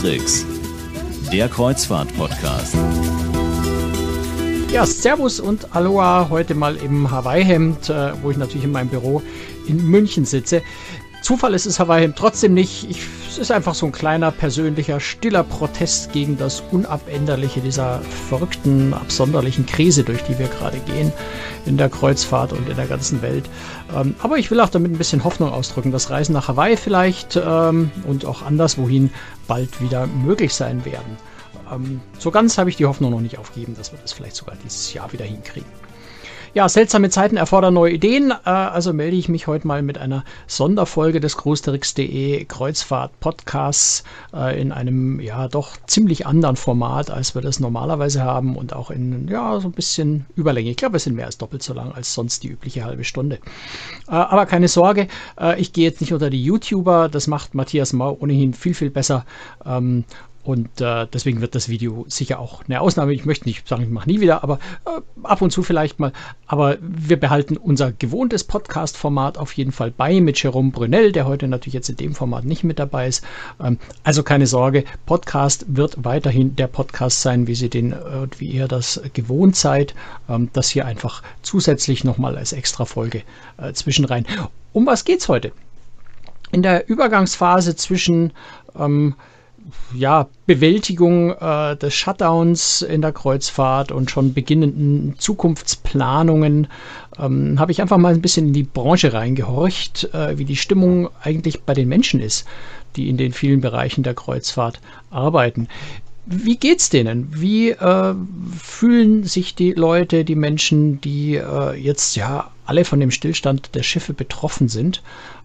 Tricks, der Kreuzfahrt-Podcast. Ja, Servus und Aloha, heute mal im Hawaii-Hemd, äh, wo ich natürlich in meinem Büro in München sitze. Zufall ist es Hawaii trotzdem nicht. Ich, ist einfach so ein kleiner, persönlicher, stiller Protest gegen das Unabänderliche dieser verrückten, absonderlichen Krise, durch die wir gerade gehen in der Kreuzfahrt und in der ganzen Welt. Ähm, aber ich will auch damit ein bisschen Hoffnung ausdrücken, dass Reisen nach Hawaii vielleicht ähm, und auch anderswohin bald wieder möglich sein werden. Ähm, so ganz habe ich die Hoffnung noch nicht aufgegeben, dass wir das vielleicht sogar dieses Jahr wieder hinkriegen. Ja, seltsame Zeiten erfordern neue Ideen. Äh, also melde ich mich heute mal mit einer Sonderfolge des Großtricks.de Kreuzfahrt Podcasts äh, in einem ja doch ziemlich anderen Format, als wir das normalerweise haben und auch in ja so ein bisschen Überlänge. Ich glaube, es sind mehr als doppelt so lang als sonst die übliche halbe Stunde. Äh, aber keine Sorge, ich gehe jetzt nicht unter die YouTuber. Das macht Matthias Mau ohnehin viel, viel besser. Und äh, deswegen wird das Video sicher auch eine Ausnahme. Ich möchte nicht sagen, ich mache nie wieder, aber äh, ab und zu vielleicht mal. Aber wir behalten unser gewohntes Podcast-Format auf jeden Fall bei mit Jerome Brunel, der heute natürlich jetzt in dem Format nicht mit dabei ist. Ähm, also keine Sorge, Podcast wird weiterhin der Podcast sein, wie Sie den äh, wie ihr das gewohnt seid. Ähm, das hier einfach zusätzlich nochmal als Extra-Folge äh, zwischenrein. Um was geht's heute? In der Übergangsphase zwischen ähm, ja, Bewältigung äh, des Shutdowns in der Kreuzfahrt und schon beginnenden Zukunftsplanungen ähm, habe ich einfach mal ein bisschen in die Branche reingehorcht, äh, wie die Stimmung eigentlich bei den Menschen ist, die in den vielen Bereichen der Kreuzfahrt arbeiten. Wie geht's denen? Wie äh, fühlen sich die Leute, die Menschen, die äh, jetzt ja alle von dem Stillstand der Schiffe betroffen sind?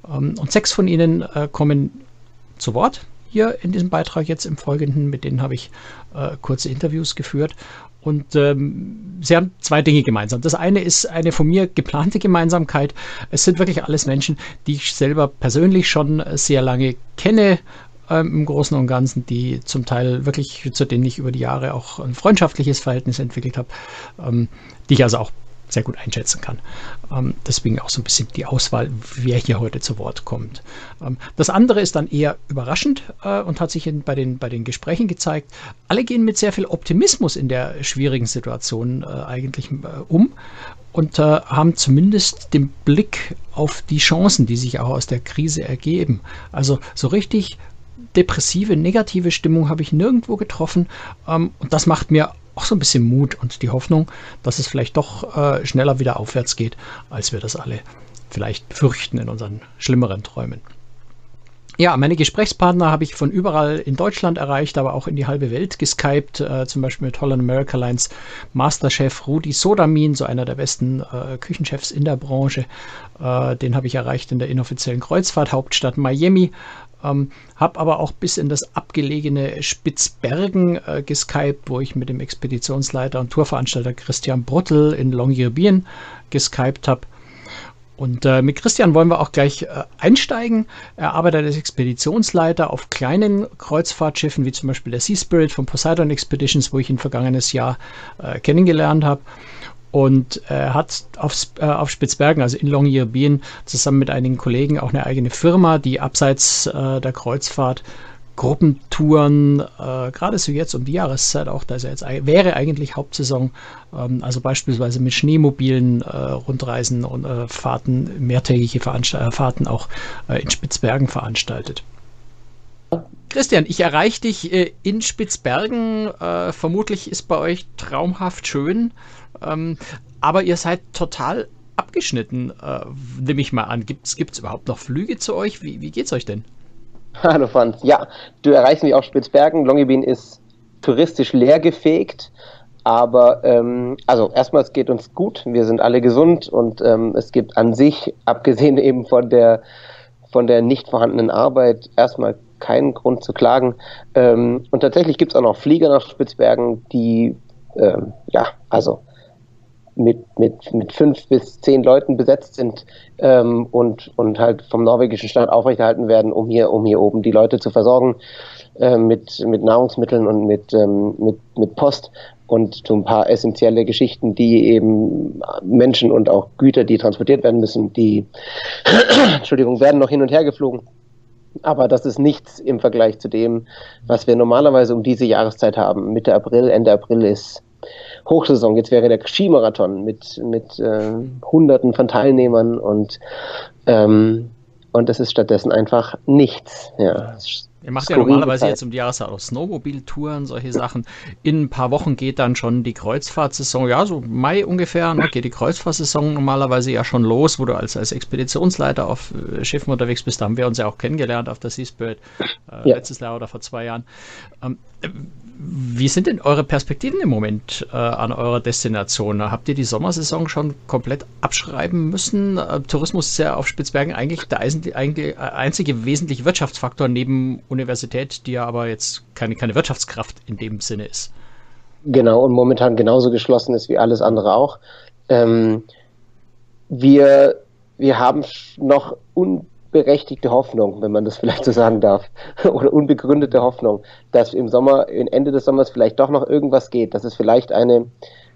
Ähm, und sechs von ihnen äh, kommen zu Wort hier in diesem Beitrag jetzt im Folgenden. Mit denen habe ich äh, kurze Interviews geführt. Und ähm, sie haben zwei Dinge gemeinsam. Das eine ist eine von mir geplante Gemeinsamkeit. Es sind wirklich alles Menschen, die ich selber persönlich schon sehr lange kenne, ähm, im Großen und Ganzen, die zum Teil wirklich, zu denen ich über die Jahre auch ein freundschaftliches Verhältnis entwickelt habe, ähm, die ich also auch sehr gut einschätzen kann. Ähm, deswegen auch so ein bisschen die Auswahl, wer hier heute zu Wort kommt. Ähm, das andere ist dann eher überraschend äh, und hat sich in, bei, den, bei den Gesprächen gezeigt. Alle gehen mit sehr viel Optimismus in der schwierigen Situation äh, eigentlich äh, um und äh, haben zumindest den Blick auf die Chancen, die sich auch aus der Krise ergeben. Also so richtig depressive, negative Stimmung habe ich nirgendwo getroffen ähm, und das macht mir auch so ein bisschen Mut und die Hoffnung, dass es vielleicht doch äh, schneller wieder aufwärts geht, als wir das alle vielleicht fürchten in unseren schlimmeren Träumen. Ja, meine Gesprächspartner habe ich von überall in Deutschland erreicht, aber auch in die halbe Welt geskypt, äh, zum Beispiel mit Holland America Lines Masterchef Rudi Sodamin, so einer der besten äh, Küchenchefs in der Branche. Äh, den habe ich erreicht in der inoffiziellen Kreuzfahrthauptstadt Miami. Ähm, habe aber auch bis in das abgelegene Spitzbergen äh, geskypt, wo ich mit dem Expeditionsleiter und Tourveranstalter Christian Bruttel in Longyearbyen geskypt habe. Und äh, mit Christian wollen wir auch gleich äh, einsteigen. Er arbeitet als Expeditionsleiter auf kleinen Kreuzfahrtschiffen, wie zum Beispiel der Sea Spirit von Poseidon Expeditions, wo ich ihn vergangenes Jahr äh, kennengelernt habe und äh, hat auf, äh, auf Spitzbergen, also in Longyearbyen, zusammen mit einigen Kollegen auch eine eigene Firma, die abseits äh, der Kreuzfahrt Gruppentouren, äh, gerade so jetzt um die Jahreszeit auch, da ist ja jetzt wäre eigentlich Hauptsaison, ähm, also beispielsweise mit Schneemobilen äh, Rundreisen und äh, Fahrten, mehrtägige Veranst äh, Fahrten auch äh, in Spitzbergen veranstaltet. Christian, ich erreiche dich äh, in Spitzbergen. vermutlich ist bei euch traumhaft schön. Ähm, aber ihr seid total abgeschnitten, äh, nehme ich mal an. Gibt es überhaupt noch Flüge zu euch? Wie, wie es euch denn? Hallo Franz. Ja, du erreichst mich auf Spitzbergen. Longyearbyen ist touristisch leergefegt. Aber ähm, also erstmal, es geht uns gut. Wir sind alle gesund und ähm, es gibt an sich, abgesehen eben von der von der nicht vorhandenen Arbeit, erstmal keinen Grund zu klagen. Ähm, und tatsächlich gibt es auch noch Flieger nach Spitzbergen, die ähm, ja, also mit, mit, mit fünf bis zehn Leuten besetzt sind ähm, und, und halt vom norwegischen Staat aufrechterhalten werden, um hier, um hier oben die Leute zu versorgen äh, mit, mit Nahrungsmitteln und mit, ähm, mit, mit Post und so ein paar essentielle Geschichten, die eben Menschen und auch Güter, die transportiert werden müssen, die Entschuldigung, werden noch hin und her geflogen. Aber das ist nichts im Vergleich zu dem, was wir normalerweise um diese Jahreszeit haben. Mitte April, Ende April ist Hochsaison. Jetzt wäre der Skimarathon mit, mit äh, Hunderten von Teilnehmern und, ähm, und das ist stattdessen einfach nichts. Ja. Ihr macht ja normalerweise Zeit. jetzt um die Jahreszeit auch Snowmobil-Touren, solche Sachen. In ein paar Wochen geht dann schon die Kreuzfahrtsaison, ja, so Mai ungefähr, ne, geht die Kreuzfahrtsaison normalerweise ja schon los, wo du als, als Expeditionsleiter auf äh, Schiffen unterwegs bist. Da haben wir uns ja auch kennengelernt auf der Seaspirit äh, ja. letztes Jahr oder vor zwei Jahren. Ähm, wie sind denn eure Perspektiven im Moment äh, an eurer Destination? Habt ihr die Sommersaison schon komplett abschreiben müssen? Äh, Tourismus ist ja auf Spitzbergen eigentlich der äh, einzige wesentliche Wirtschaftsfaktor neben Universität, die ja aber jetzt keine, keine Wirtschaftskraft in dem Sinne ist. Genau, und momentan genauso geschlossen ist wie alles andere auch. Ähm, wir, wir haben noch un berechtigte Hoffnung, wenn man das vielleicht so sagen darf, oder unbegründete Hoffnung, dass im Sommer, Ende des Sommers vielleicht doch noch irgendwas geht, dass es vielleicht eine,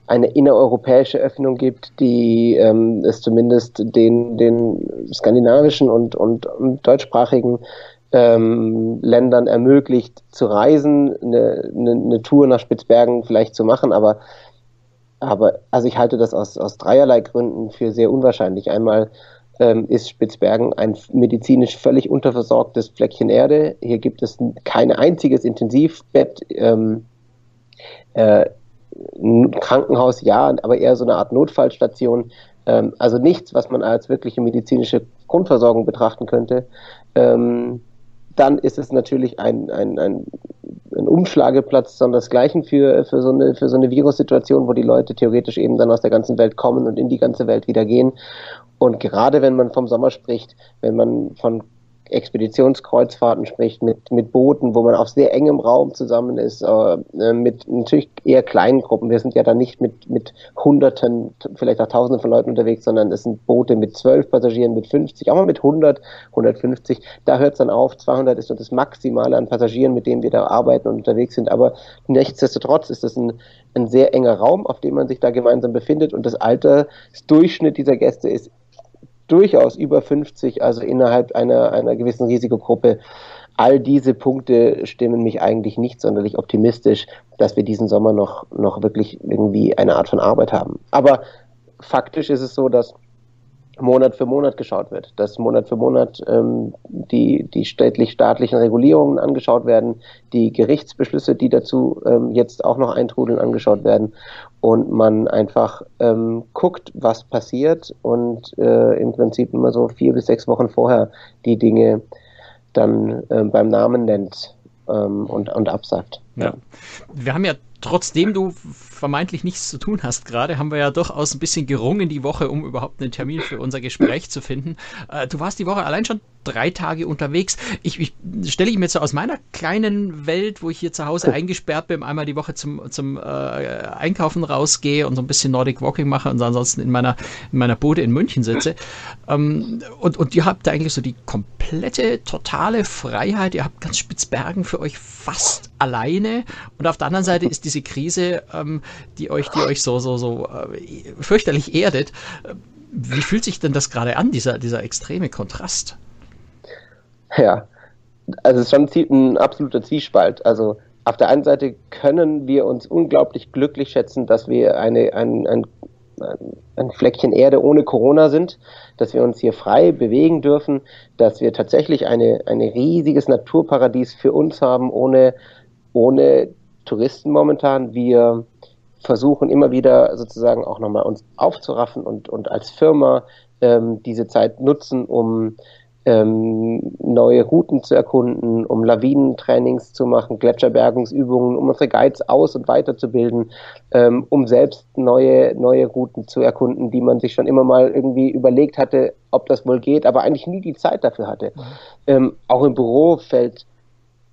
eine innereuropäische Öffnung gibt, die ähm, es zumindest den, den skandinavischen und, und, und deutschsprachigen ähm, Ländern ermöglicht zu reisen, eine, eine, eine Tour nach Spitzbergen vielleicht zu machen, aber aber also ich halte das aus, aus dreierlei Gründen für sehr unwahrscheinlich. Einmal ähm, ist Spitzbergen ein medizinisch völlig unterversorgtes Fleckchen Erde. Hier gibt es kein einziges Intensivbett. Ähm, äh, Krankenhaus ja, aber eher so eine Art Notfallstation. Ähm, also nichts, was man als wirkliche medizinische Grundversorgung betrachten könnte. Ähm, dann ist es natürlich ein, ein, ein, ein Umschlageplatz sondersgleichen für, für, so eine, für so eine Virussituation, wo die Leute theoretisch eben dann aus der ganzen Welt kommen und in die ganze Welt wieder gehen. Und gerade wenn man vom Sommer spricht, wenn man von Expeditionskreuzfahrten spricht, mit, mit Booten, wo man auf sehr engem Raum zusammen ist, äh, äh, mit natürlich eher kleinen Gruppen. Wir sind ja da nicht mit, mit Hunderten, vielleicht auch Tausenden von Leuten unterwegs, sondern es sind Boote mit zwölf Passagieren, mit 50, auch mal mit 100, 150. Da hört es dann auf. 200 ist so das Maximale an Passagieren, mit denen wir da arbeiten und unterwegs sind. Aber nichtsdestotrotz ist das ein, ein sehr enger Raum, auf dem man sich da gemeinsam befindet und das Altersdurchschnitt dieser Gäste ist durchaus über 50, also innerhalb einer, einer gewissen Risikogruppe. All diese Punkte stimmen mich eigentlich nicht sonderlich optimistisch, dass wir diesen Sommer noch, noch wirklich irgendwie eine Art von Arbeit haben. Aber faktisch ist es so, dass Monat für Monat geschaut wird, dass Monat für Monat ähm, die, die städtlich-staatlichen Regulierungen angeschaut werden, die Gerichtsbeschlüsse, die dazu ähm, jetzt auch noch eintrudeln, angeschaut werden und man einfach ähm, guckt, was passiert und äh, im Prinzip immer so vier bis sechs Wochen vorher die Dinge dann äh, beim Namen nennt ähm, und, und absagt. Ja. Wir haben ja trotzdem du vermeintlich nichts zu tun hast gerade, haben wir ja durchaus ein bisschen gerungen die Woche, um überhaupt einen Termin für unser Gespräch zu finden. Äh, du warst die Woche allein schon drei Tage unterwegs. Ich, ich stelle ich mir jetzt so aus meiner kleinen Welt, wo ich hier zu Hause eingesperrt bin, einmal die Woche zum, zum äh, Einkaufen rausgehe und so ein bisschen Nordic Walking mache und ansonsten in meiner, in meiner Bude in München sitze. Ähm, und, und ihr habt da eigentlich so die komplette, totale Freiheit. Ihr habt ganz Spitzbergen für euch fast alleine. Und auf der anderen Seite ist diese Krise, ähm, die euch, die euch so, so, so äh, fürchterlich erdet. Wie fühlt sich denn das gerade an, dieser, dieser extreme Kontrast? Ja, also es ist schon ein absoluter Zwiespalt. Also auf der einen Seite können wir uns unglaublich glücklich schätzen, dass wir eine, ein, ein, ein Fleckchen Erde ohne Corona sind, dass wir uns hier frei bewegen dürfen, dass wir tatsächlich eine, ein riesiges Naturparadies für uns haben, ohne, ohne Touristen momentan. Wir versuchen immer wieder sozusagen auch nochmal uns aufzuraffen und, und als Firma ähm, diese Zeit nutzen, um ähm, neue Routen zu erkunden, um Lawinentrainings zu machen, Gletscherbergungsübungen, um unsere Guides aus- und weiterzubilden, ähm, um selbst neue, neue Routen zu erkunden, die man sich schon immer mal irgendwie überlegt hatte, ob das wohl geht, aber eigentlich nie die Zeit dafür hatte. Mhm. Ähm, auch im Büro fällt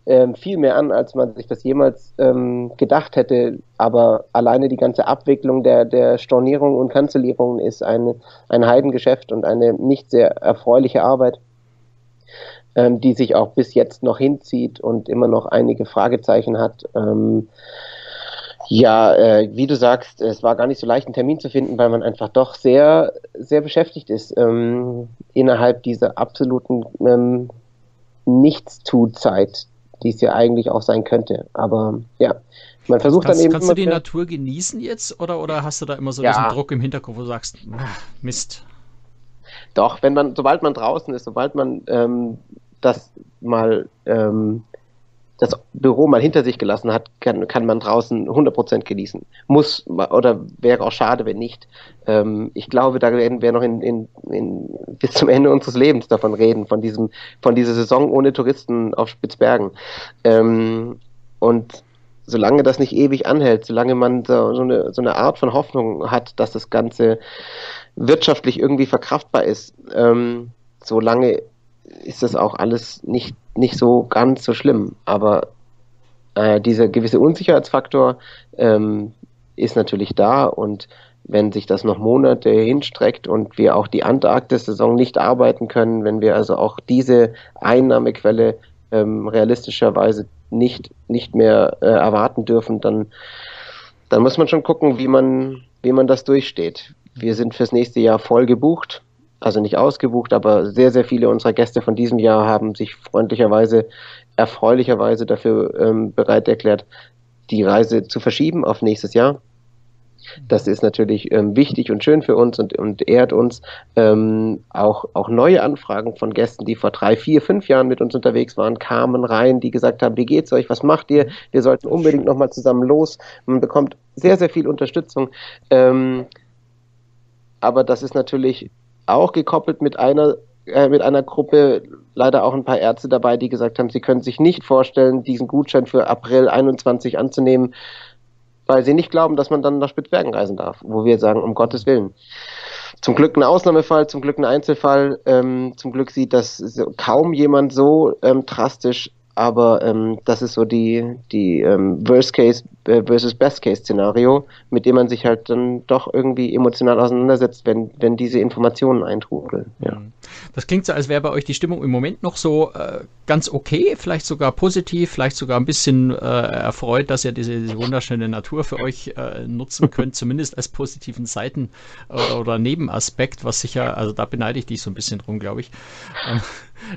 ähm, viel mehr an, als man sich das jemals ähm, gedacht hätte. Aber alleine die ganze Abwicklung der, der Stornierungen und Kanzellierungen ist eine, ein Heidengeschäft und eine nicht sehr erfreuliche Arbeit ähm, die sich auch bis jetzt noch hinzieht und immer noch einige Fragezeichen hat. Ähm, ja, äh, wie du sagst, es war gar nicht so leicht, einen Termin zu finden, weil man einfach doch sehr, sehr beschäftigt ist ähm, innerhalb dieser absoluten ähm, Nichtstu-Zeit, die es ja eigentlich auch sein könnte. Aber ja, man versucht kannst, dann eben. Kannst du die Natur genießen jetzt oder, oder hast du da immer so ja. diesen Druck im Hinterkopf, wo du sagst, ach, Mist? Doch, wenn man, sobald man draußen ist, sobald man ähm, das mal ähm, das Büro mal hinter sich gelassen hat, kann, kann man draußen 100% genießen. Muss oder wäre auch schade, wenn nicht. Ähm, ich glaube, da werden wir noch in, in, in, bis zum Ende unseres Lebens davon reden, von diesem, von dieser Saison ohne Touristen auf Spitzbergen. Ähm, und solange das nicht ewig anhält, solange man so, so, eine, so eine Art von Hoffnung hat, dass das Ganze wirtschaftlich irgendwie verkraftbar ist, ähm, solange ist das auch alles nicht, nicht so ganz so schlimm. Aber äh, dieser gewisse Unsicherheitsfaktor ähm, ist natürlich da und wenn sich das noch Monate hinstreckt und wir auch die Antarktis-Saison nicht arbeiten können, wenn wir also auch diese Einnahmequelle ähm, realistischerweise nicht, nicht mehr äh, erwarten dürfen, dann, dann muss man schon gucken, wie man, wie man das durchsteht. Wir sind fürs nächste Jahr voll gebucht also nicht ausgebucht, aber sehr, sehr viele unserer Gäste von diesem Jahr haben sich freundlicherweise, erfreulicherweise dafür ähm, bereit erklärt, die Reise zu verschieben auf nächstes Jahr. Das ist natürlich ähm, wichtig und schön für uns und, und ehrt uns. Ähm, auch, auch neue Anfragen von Gästen, die vor drei, vier, fünf Jahren mit uns unterwegs waren, kamen rein, die gesagt haben, wie geht's euch, was macht ihr? Wir sollten unbedingt nochmal zusammen los. Man bekommt sehr, sehr viel Unterstützung. Ähm, aber das ist natürlich auch gekoppelt mit einer äh, mit einer Gruppe leider auch ein paar Ärzte dabei, die gesagt haben, sie können sich nicht vorstellen, diesen Gutschein für April 21 anzunehmen, weil sie nicht glauben, dass man dann nach Spitzbergen reisen darf, wo wir sagen, um Gottes Willen. Zum Glück ein Ausnahmefall, zum Glück ein Einzelfall. Ähm, zum Glück sieht das kaum jemand so ähm, drastisch aber ähm, das ist so die, die ähm, Worst Case äh, versus Best Case Szenario, mit dem man sich halt dann doch irgendwie emotional auseinandersetzt, wenn, wenn diese Informationen eintrudeln. Ja. Mhm. Das klingt so, als wäre bei euch die Stimmung im Moment noch so äh, ganz okay, vielleicht sogar positiv, vielleicht sogar ein bisschen äh, erfreut, dass ihr diese, diese wunderschöne Natur für euch äh, nutzen könnt, zumindest als positiven Seiten oder, oder Nebenaspekt, was sicher, also da beneide ich dich so ein bisschen drum, glaube ich. Ähm,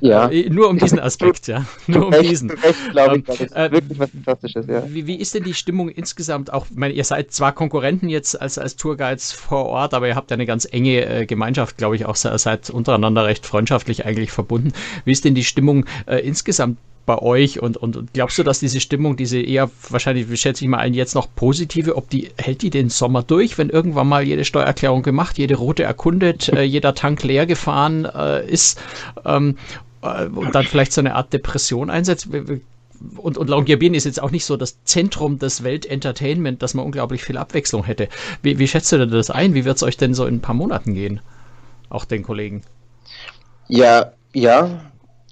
ja. Äh, nur um diesen Aspekt, ja. Nur um recht, diesen. Recht, glaube ich, das ist äh, wirklich was Fantastisches, ja. Wie, wie ist denn die Stimmung insgesamt? Auch, ich meine, ihr seid zwar Konkurrenten jetzt als, als Tourguides vor Ort, aber ihr habt ja eine ganz enge äh, Gemeinschaft, glaube ich, auch seid untereinander recht freundschaftlich eigentlich verbunden. Wie ist denn die Stimmung äh, insgesamt bei euch und, und, und, glaubst du, dass diese Stimmung, diese eher wahrscheinlich, schätze ich mal ein, jetzt noch positive, ob die, hält die den Sommer durch, wenn irgendwann mal jede Steuererklärung gemacht, jede Route erkundet, äh, jeder Tank leer gefahren äh, ist ähm, äh, und dann vielleicht so eine Art Depression einsetzt? Und, und Longyearbyen ist jetzt auch nicht so das Zentrum des Weltentertainment, dass man unglaublich viel Abwechslung hätte. Wie, wie schätzt du denn das ein? Wie wird es euch denn so in ein paar Monaten gehen? Auch den Kollegen. Ja, ja,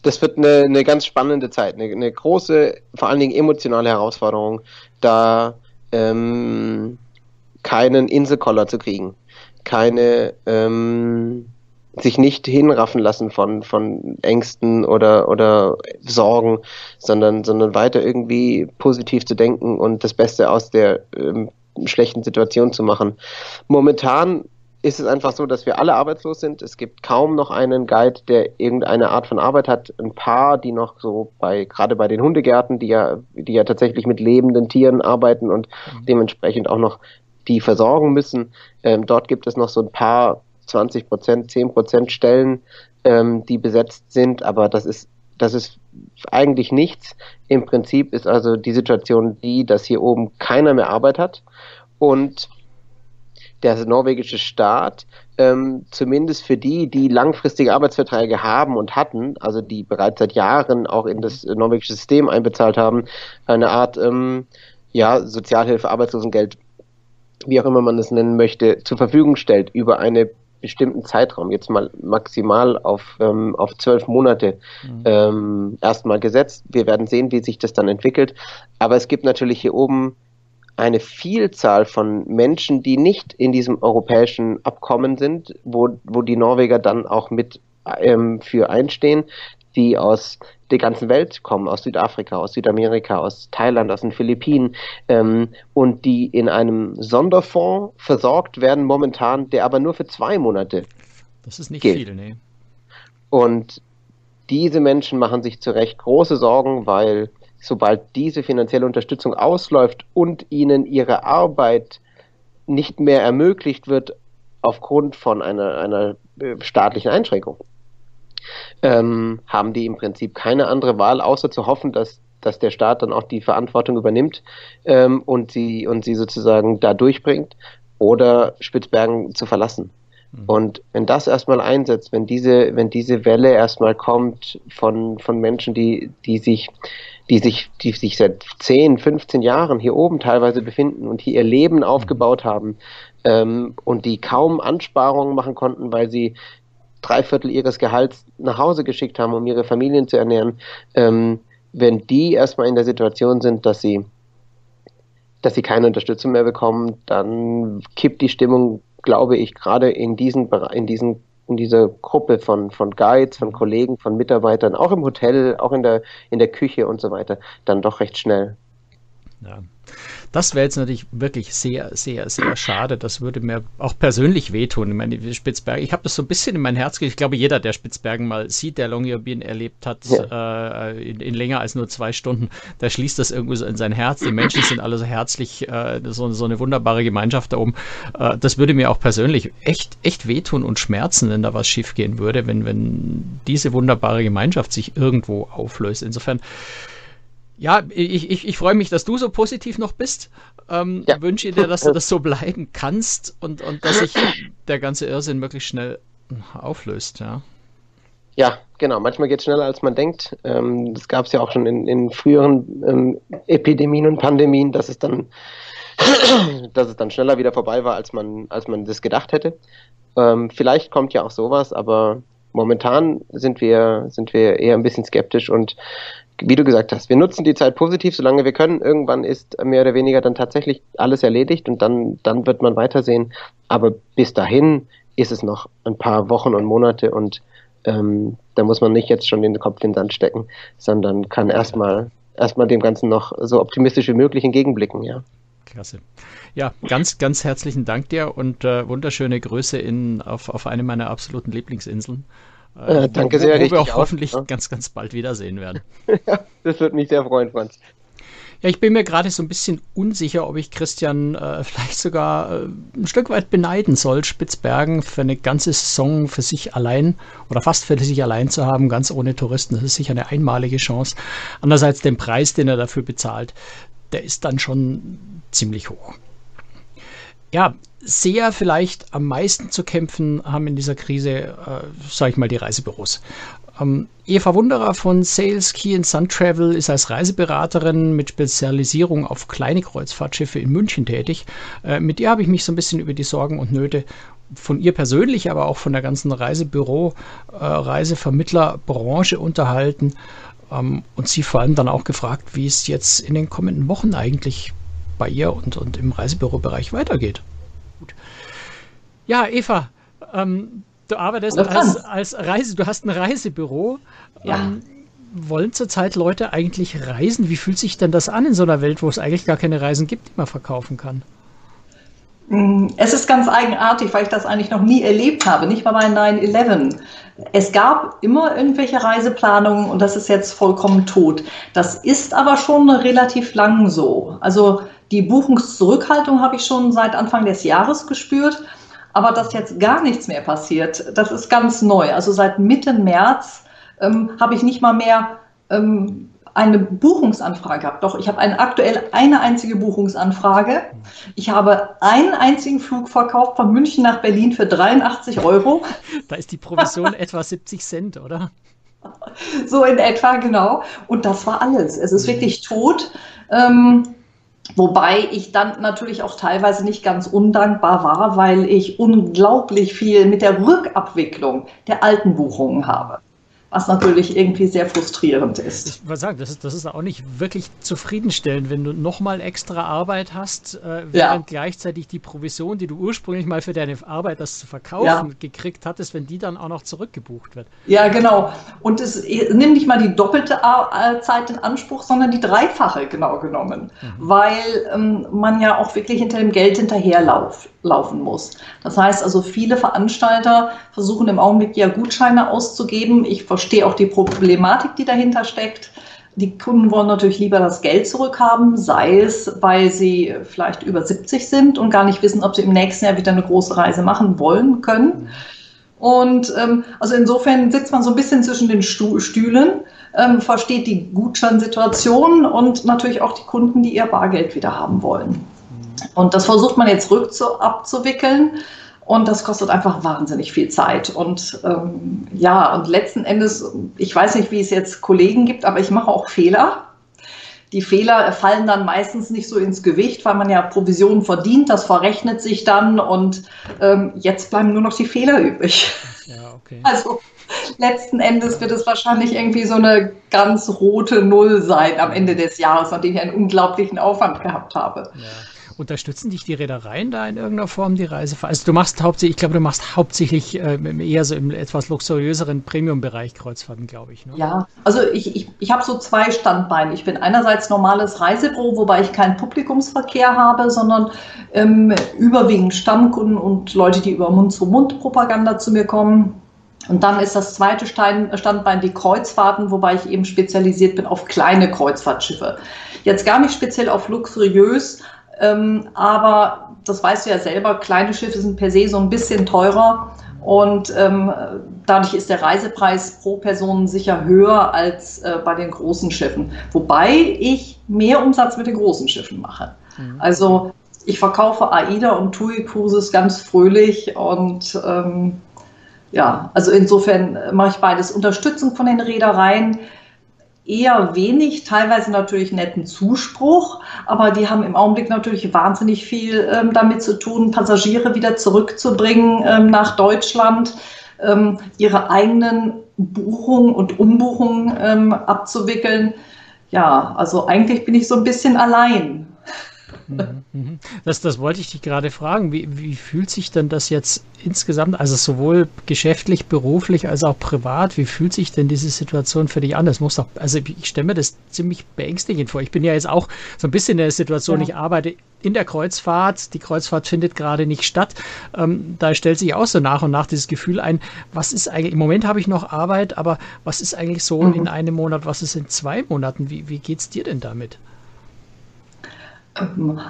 das wird eine, eine ganz spannende Zeit, eine, eine, große, vor allen Dingen emotionale Herausforderung, da ähm, keinen Inselkoller zu kriegen, keine ähm, sich nicht hinraffen lassen von, von Ängsten oder, oder Sorgen, sondern, sondern weiter irgendwie positiv zu denken und das Beste aus der ähm, schlechten Situation zu machen. Momentan ist es einfach so, dass wir alle arbeitslos sind. Es gibt kaum noch einen Guide, der irgendeine Art von Arbeit hat. Ein paar, die noch so bei, gerade bei den Hundegärten, die ja, die ja tatsächlich mit lebenden Tieren arbeiten und mhm. dementsprechend auch noch die versorgen müssen. Ähm, dort gibt es noch so ein paar 20 Prozent, 10 Prozent Stellen, ähm, die besetzt sind, aber das ist, das ist eigentlich nichts. Im Prinzip ist also die Situation die, dass hier oben keiner mehr Arbeit hat und der norwegische Staat ähm, zumindest für die, die langfristige Arbeitsverträge haben und hatten, also die bereits seit Jahren auch in das norwegische System einbezahlt haben, eine Art ähm, ja, Sozialhilfe, Arbeitslosengeld, wie auch immer man es nennen möchte, zur Verfügung stellt über einen bestimmten Zeitraum, jetzt mal maximal auf, ähm, auf zwölf Monate mhm. ähm, erstmal gesetzt. Wir werden sehen, wie sich das dann entwickelt. Aber es gibt natürlich hier oben eine Vielzahl von Menschen, die nicht in diesem europäischen Abkommen sind, wo, wo die Norweger dann auch mit ähm, für einstehen, die aus der ganzen Welt kommen, aus Südafrika, aus Südamerika, aus Thailand, aus den Philippinen ähm, und die in einem Sonderfonds versorgt werden momentan, der aber nur für zwei Monate. Das ist nicht gilt. viel, ne? Und diese Menschen machen sich zu Recht große Sorgen, weil sobald diese finanzielle Unterstützung ausläuft und ihnen ihre Arbeit nicht mehr ermöglicht wird aufgrund von einer, einer äh, staatlichen Einschränkung, ähm, haben die im Prinzip keine andere Wahl, außer zu hoffen, dass, dass der Staat dann auch die Verantwortung übernimmt ähm, und, sie, und sie sozusagen da durchbringt oder Spitzbergen zu verlassen. Mhm. Und wenn das erstmal einsetzt, wenn diese, wenn diese Welle erstmal kommt von, von Menschen, die, die sich, die sich, die sich seit 10, 15 Jahren hier oben teilweise befinden und hier ihr Leben aufgebaut haben ähm, und die kaum Ansparungen machen konnten, weil sie drei Viertel ihres Gehalts nach Hause geschickt haben, um ihre Familien zu ernähren, ähm, wenn die erstmal in der Situation sind, dass sie dass sie keine Unterstützung mehr bekommen, dann kippt die Stimmung, glaube ich, gerade in diesen in diesen in dieser Gruppe von, von Guides, von Kollegen, von Mitarbeitern, auch im Hotel, auch in der, in der Küche und so weiter, dann doch recht schnell. Ja. Das wäre jetzt natürlich wirklich sehr, sehr, sehr schade. Das würde mir auch persönlich wehtun. Ich meine, Spitzbergen, ich habe das so ein bisschen in mein Herz gekriegt. Ich glaube, jeder, der Spitzbergen mal sieht, der Longyearbyen erlebt hat, ja. äh, in, in, länger als nur zwei Stunden, der schließt das irgendwie so in sein Herz. Die Menschen sind alle so herzlich, äh, so, so eine wunderbare Gemeinschaft da oben. Äh, das würde mir auch persönlich echt, echt wehtun und schmerzen, wenn da was schief gehen würde, wenn, wenn diese wunderbare Gemeinschaft sich irgendwo auflöst. Insofern, ja, ich, ich, ich freue mich, dass du so positiv noch bist. Ähm, ja. Wünsche dir, dass du das so bleiben kannst und, und dass sich der ganze Irrsinn möglichst schnell auflöst, ja. Ja, genau. Manchmal geht es schneller, als man denkt. Ähm, das gab es ja auch schon in, in früheren ähm, Epidemien und Pandemien, dass es dann, dass es dann schneller wieder vorbei war, als man, als man das gedacht hätte. Ähm, vielleicht kommt ja auch sowas, aber momentan sind wir, sind wir eher ein bisschen skeptisch und wie du gesagt hast, wir nutzen die Zeit positiv, solange wir können. Irgendwann ist mehr oder weniger dann tatsächlich alles erledigt und dann, dann wird man weitersehen. Aber bis dahin ist es noch ein paar Wochen und Monate und ähm, da muss man nicht jetzt schon den Kopf in den Sand stecken, sondern kann erstmal erstmal dem Ganzen noch so optimistisch wie möglich entgegenblicken, ja. Klasse. Ja, ganz, ganz herzlichen Dank dir und äh, wunderschöne Grüße in, auf, auf eine meiner absoluten Lieblingsinseln. Äh, äh, danke sehr. Wo, wo wir auch hoffentlich ja. ganz, ganz bald wiedersehen werden. ja, das würde mich sehr freuen, Franz. Ja, ich bin mir gerade so ein bisschen unsicher, ob ich Christian äh, vielleicht sogar äh, ein Stück weit beneiden soll, Spitzbergen für eine ganze Saison für sich allein oder fast für sich allein zu haben, ganz ohne Touristen. Das ist sicher eine einmalige Chance. Andererseits den Preis, den er dafür bezahlt, der ist dann schon ziemlich hoch. Ja, sehr vielleicht am meisten zu kämpfen haben in dieser Krise, äh, sage ich mal, die Reisebüros. Ähm, Eva Wunderer von Sales Key and Sun Travel ist als Reiseberaterin mit Spezialisierung auf kleine Kreuzfahrtschiffe in München tätig. Äh, mit ihr habe ich mich so ein bisschen über die Sorgen und Nöte von ihr persönlich, aber auch von der ganzen Reisebüro, äh, Reisevermittlerbranche unterhalten ähm, und sie vor allem dann auch gefragt, wie es jetzt in den kommenden Wochen eigentlich bei ihr und, und im Reisebürobereich weitergeht. Ja, Eva, ähm, du arbeitest als, als Reise, du hast ein Reisebüro. Ja. Ähm, wollen zurzeit Leute eigentlich reisen? Wie fühlt sich denn das an in so einer Welt, wo es eigentlich gar keine Reisen gibt, die man verkaufen kann? Mm, es ist ganz eigenartig, weil ich das eigentlich noch nie erlebt habe, nicht mal bei 9-11. Es gab immer irgendwelche Reiseplanungen und das ist jetzt vollkommen tot. Das ist aber schon relativ lang so. Also die Buchungszurückhaltung habe ich schon seit Anfang des Jahres gespürt. Aber dass jetzt gar nichts mehr passiert, das ist ganz neu. Also seit Mitte März ähm, habe ich nicht mal mehr ähm, eine Buchungsanfrage gehabt. Doch, ich habe eine, aktuell eine einzige Buchungsanfrage. Ich habe einen einzigen Flug verkauft von München nach Berlin für 83 Euro. Da ist die Provision etwa 70 Cent, oder? So in etwa, genau. Und das war alles. Es ist mhm. wirklich tot. Ähm, Wobei ich dann natürlich auch teilweise nicht ganz undankbar war, weil ich unglaublich viel mit der Rückabwicklung der alten Buchungen habe was natürlich irgendwie sehr frustrierend ist. Ich würde sagen, das ist, das ist auch nicht wirklich zufriedenstellend, wenn du nochmal extra Arbeit hast, äh, während ja. gleichzeitig die Provision, die du ursprünglich mal für deine Arbeit, das zu verkaufen, ja. gekriegt hattest, wenn die dann auch noch zurückgebucht wird. Ja, genau. Und es nimmt nicht mal die doppelte Zeit in Anspruch, sondern die dreifache genau genommen, mhm. weil ähm, man ja auch wirklich hinter dem Geld hinterherläuft laufen muss. Das heißt also, viele Veranstalter versuchen im Augenblick ja Gutscheine auszugeben. Ich verstehe auch die Problematik, die dahinter steckt. Die Kunden wollen natürlich lieber das Geld zurückhaben, sei es, weil sie vielleicht über 70 sind und gar nicht wissen, ob sie im nächsten Jahr wieder eine große Reise machen wollen können. Und ähm, also insofern sitzt man so ein bisschen zwischen den Stühlen, ähm, versteht die Gutscheinsituation und natürlich auch die Kunden, die ihr Bargeld wieder haben wollen. Und das versucht man jetzt rückzu abzuwickeln. Und das kostet einfach wahnsinnig viel Zeit. Und ähm, ja, und letzten Endes, ich weiß nicht, wie es jetzt Kollegen gibt, aber ich mache auch Fehler. Die Fehler fallen dann meistens nicht so ins Gewicht, weil man ja Provisionen verdient, das verrechnet sich dann und ähm, jetzt bleiben nur noch die Fehler übrig. Ja, okay. Also letzten Endes wird es wahrscheinlich irgendwie so eine ganz rote Null sein am Ende des Jahres, an dem ich einen unglaublichen Aufwand gehabt habe. Ja. Unterstützen dich die Reedereien da in irgendeiner Form die Reise? Also du machst hauptsächlich, ich glaube, du machst hauptsächlich äh, eher so im etwas luxuriöseren Premium-Bereich Kreuzfahrten, glaube ich. Ne? Ja, also ich, ich, ich habe so zwei Standbeine. Ich bin einerseits normales Reisebüro, wobei ich keinen Publikumsverkehr habe, sondern ähm, überwiegend Stammkunden und Leute, die über Mund-zu-Mund-Propaganda zu mir kommen. Und dann ist das zweite Standbein die Kreuzfahrten, wobei ich eben spezialisiert bin auf kleine Kreuzfahrtschiffe. Jetzt gar nicht speziell auf luxuriös, ähm, aber das weißt du ja selber, kleine Schiffe sind per se so ein bisschen teurer und ähm, dadurch ist der Reisepreis pro Person sicher höher als äh, bei den großen Schiffen. Wobei ich mehr Umsatz mit den großen Schiffen mache. Mhm. Also ich verkaufe AIDA und TUI Cruises ganz fröhlich und ähm, ja, also insofern mache ich beides. Unterstützung von den Reedereien eher wenig, teilweise natürlich netten Zuspruch, aber die haben im Augenblick natürlich wahnsinnig viel ähm, damit zu tun, Passagiere wieder zurückzubringen ähm, nach Deutschland, ähm, ihre eigenen Buchungen und Umbuchungen ähm, abzuwickeln. Ja, also eigentlich bin ich so ein bisschen allein. Das, das wollte ich dich gerade fragen. Wie, wie fühlt sich denn das jetzt insgesamt, also sowohl geschäftlich, beruflich als auch privat, wie fühlt sich denn diese Situation für dich an? Das muss doch, also ich stelle mir das ziemlich beängstigend vor. Ich bin ja jetzt auch so ein bisschen in der Situation, ja. ich arbeite in der Kreuzfahrt, die Kreuzfahrt findet gerade nicht statt. Ähm, da stellt sich auch so nach und nach dieses Gefühl ein, was ist eigentlich, im Moment habe ich noch Arbeit, aber was ist eigentlich so mhm. in einem Monat, was ist in zwei Monaten? Wie, wie geht es dir denn damit?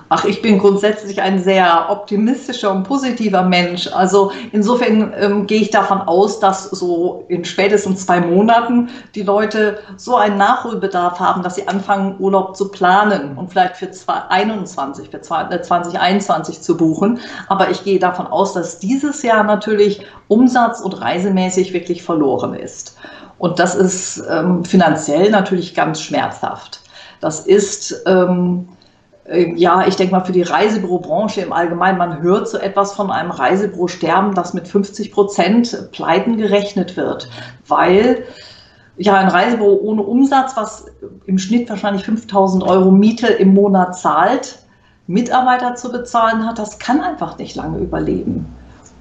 Ach, ich bin grundsätzlich ein sehr optimistischer und positiver Mensch. Also insofern ähm, gehe ich davon aus, dass so in spätestens zwei Monaten die Leute so einen Nachholbedarf haben, dass sie anfangen, Urlaub zu planen und vielleicht für 2021, für 2021 zu buchen. Aber ich gehe davon aus, dass dieses Jahr natürlich umsatz- und reisemäßig wirklich verloren ist. Und das ist ähm, finanziell natürlich ganz schmerzhaft. Das ist ähm, äh, ja, ich denke mal für die Reisebürobranche im Allgemeinen, man hört so etwas von einem Reisebüro-Sterben, das mit 50 Prozent Pleiten gerechnet wird, weil ja ein Reisebüro ohne Umsatz, was im Schnitt wahrscheinlich 5000 Euro Miete im Monat zahlt, Mitarbeiter zu bezahlen hat, das kann einfach nicht lange überleben.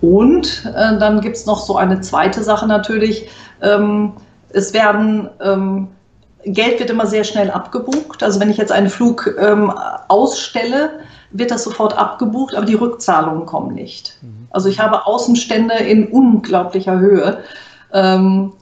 Und äh, dann gibt es noch so eine zweite Sache natürlich. Ähm, es werden ähm, Geld wird immer sehr schnell abgebucht. Also wenn ich jetzt einen Flug ähm, ausstelle, wird das sofort abgebucht, aber die Rückzahlungen kommen nicht. Mhm. Also ich habe Außenstände in unglaublicher Höhe. Ähm,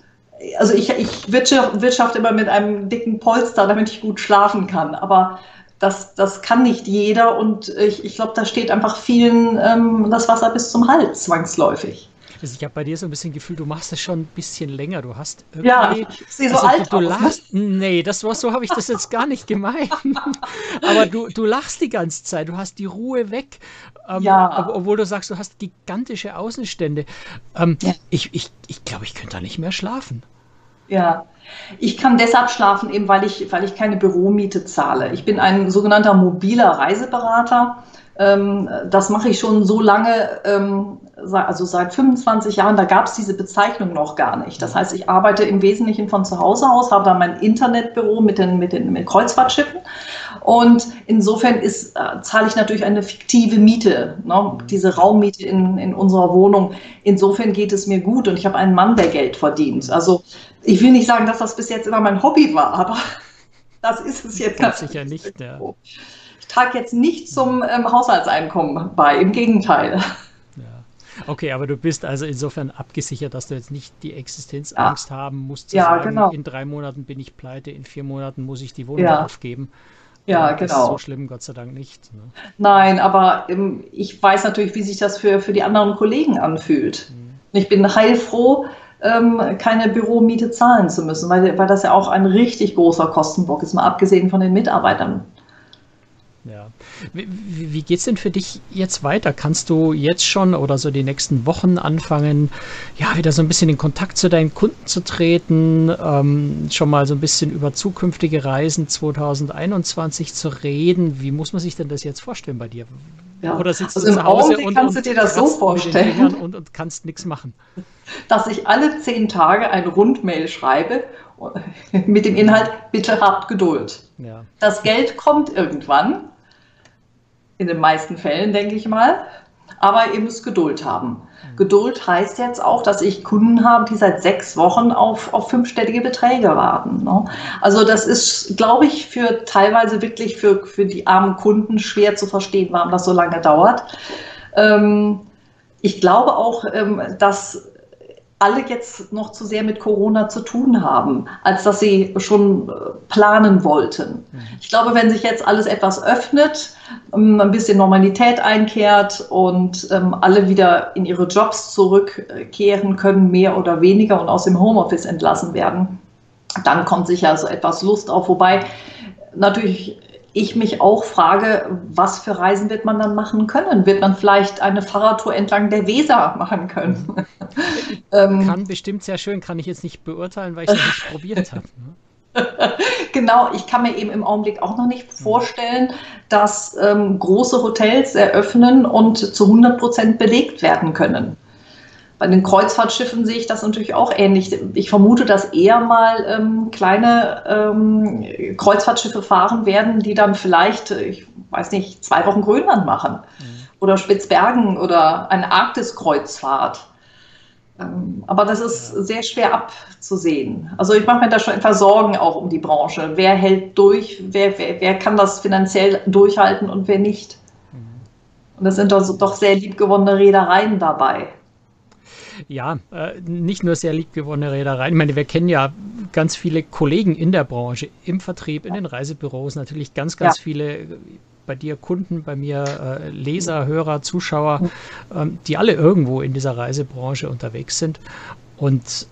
also ich, ich wirtschaft immer mit einem dicken Polster, damit ich gut schlafen kann. Aber das, das kann nicht jeder und ich, ich glaube, da steht einfach vielen ähm, das Wasser bis zum Hals zwangsläufig. Also ich habe bei dir so ein bisschen Gefühl, du machst das schon ein bisschen länger. Du hast irgendwie, ja, ich sehe so also, alt du aus. Lachst, nee, das war so habe ich das jetzt gar nicht gemeint. Aber du, du lachst die ganze Zeit. Du hast die Ruhe weg, ähm, ja. obwohl du sagst, du hast gigantische Außenstände. Ähm, ja. Ich, ich, ich glaube, ich könnte da nicht mehr schlafen. Ja, ich kann deshalb schlafen, eben weil ich, weil ich keine Büromiete zahle. Ich bin ein sogenannter mobiler Reiseberater. Ähm, das mache ich schon so lange, ähm, also seit 25 Jahren, da gab es diese Bezeichnung noch gar nicht. Das heißt, ich arbeite im Wesentlichen von zu Hause aus, habe da mein Internetbüro mit den, mit den mit Kreuzfahrtschiffen und insofern ist, äh, zahle ich natürlich eine fiktive Miete, ne? diese Raummiete in, in unserer Wohnung. Insofern geht es mir gut und ich habe einen Mann, der Geld verdient. Also ich will nicht sagen, dass das bis jetzt immer mein Hobby war, aber das ist es jetzt ganz sicher nicht. Ja trage jetzt nicht zum ähm, Haushaltseinkommen bei, im Gegenteil. Okay, aber du bist also insofern abgesichert, dass du jetzt nicht die Existenzangst ja. haben musst. ja, sagen, genau. In drei Monaten bin ich pleite, in vier Monaten muss ich die Wohnung ja. aufgeben. Ja, das genau. Das ist so schlimm, Gott sei Dank nicht. Ne? Nein, aber ähm, ich weiß natürlich, wie sich das für, für die anderen Kollegen anfühlt. Mhm. Ich bin heilfroh, ähm, keine Büromiete zahlen zu müssen, weil, weil das ja auch ein richtig großer Kostenblock ist, mal abgesehen von den Mitarbeitern. Wie, wie geht es denn für dich jetzt weiter? Kannst du jetzt schon oder so die nächsten Wochen anfangen, ja, wieder so ein bisschen in Kontakt zu deinen Kunden zu treten, ähm, schon mal so ein bisschen über zukünftige Reisen 2021 zu reden? Wie muss man sich denn das jetzt vorstellen bei dir? Ja. Oder sitzt also du zu Hause und, kannst und, du dir das so vorstellen und, und kannst nichts machen? Dass ich alle zehn Tage eine Rundmail schreibe mit dem Inhalt, bitte habt Geduld. Ja. Das Geld kommt irgendwann in den meisten Fällen, denke ich mal. Aber ihr müsst Geduld haben. Mhm. Geduld heißt jetzt auch, dass ich Kunden habe, die seit sechs Wochen auf, auf fünfstellige Beträge warten. Ne? Also das ist, glaube ich, für teilweise wirklich für, für die armen Kunden schwer zu verstehen, warum das so lange dauert. Ähm, ich glaube auch, ähm, dass alle jetzt noch zu sehr mit Corona zu tun haben, als dass sie schon äh, planen wollten. Mhm. Ich glaube, wenn sich jetzt alles etwas öffnet, ähm, ein bisschen Normalität einkehrt und ähm, alle wieder in ihre Jobs zurückkehren können, mehr oder weniger und aus dem Homeoffice entlassen werden, dann kommt sicher so etwas Lust auf. Wobei natürlich ich mich auch frage, was für Reisen wird man dann machen können? Wird man vielleicht eine Fahrradtour entlang der Weser machen können? Ähm, kann bestimmt sehr schön, kann ich jetzt nicht beurteilen, weil ich es nicht probiert habe. Ne? genau, ich kann mir eben im Augenblick auch noch nicht vorstellen, dass ähm, große Hotels eröffnen und zu 100 Prozent belegt werden können. Bei den Kreuzfahrtschiffen sehe ich das natürlich auch ähnlich. Ich vermute, dass eher mal ähm, kleine ähm, Kreuzfahrtschiffe fahren werden, die dann vielleicht, ich weiß nicht, zwei Wochen Grönland machen mhm. oder Spitzbergen oder eine Arktiskreuzfahrt. Ähm, aber das ist sehr schwer abzusehen. Also ich mache mir da schon etwas Sorgen auch um die Branche. Wer hält durch, wer, wer, wer kann das finanziell durchhalten und wer nicht. Mhm. Und es sind doch, doch sehr liebgewonnene Reedereien dabei. Ja, äh, nicht nur sehr liebgewonnene Reedereien. Ich meine, wir kennen ja ganz viele Kollegen in der Branche, im Vertrieb, in den Reisebüros, natürlich ganz, ganz ja. viele bei dir Kunden, bei mir äh, Leser, Hörer, Zuschauer, ähm, die alle irgendwo in dieser Reisebranche unterwegs sind. Und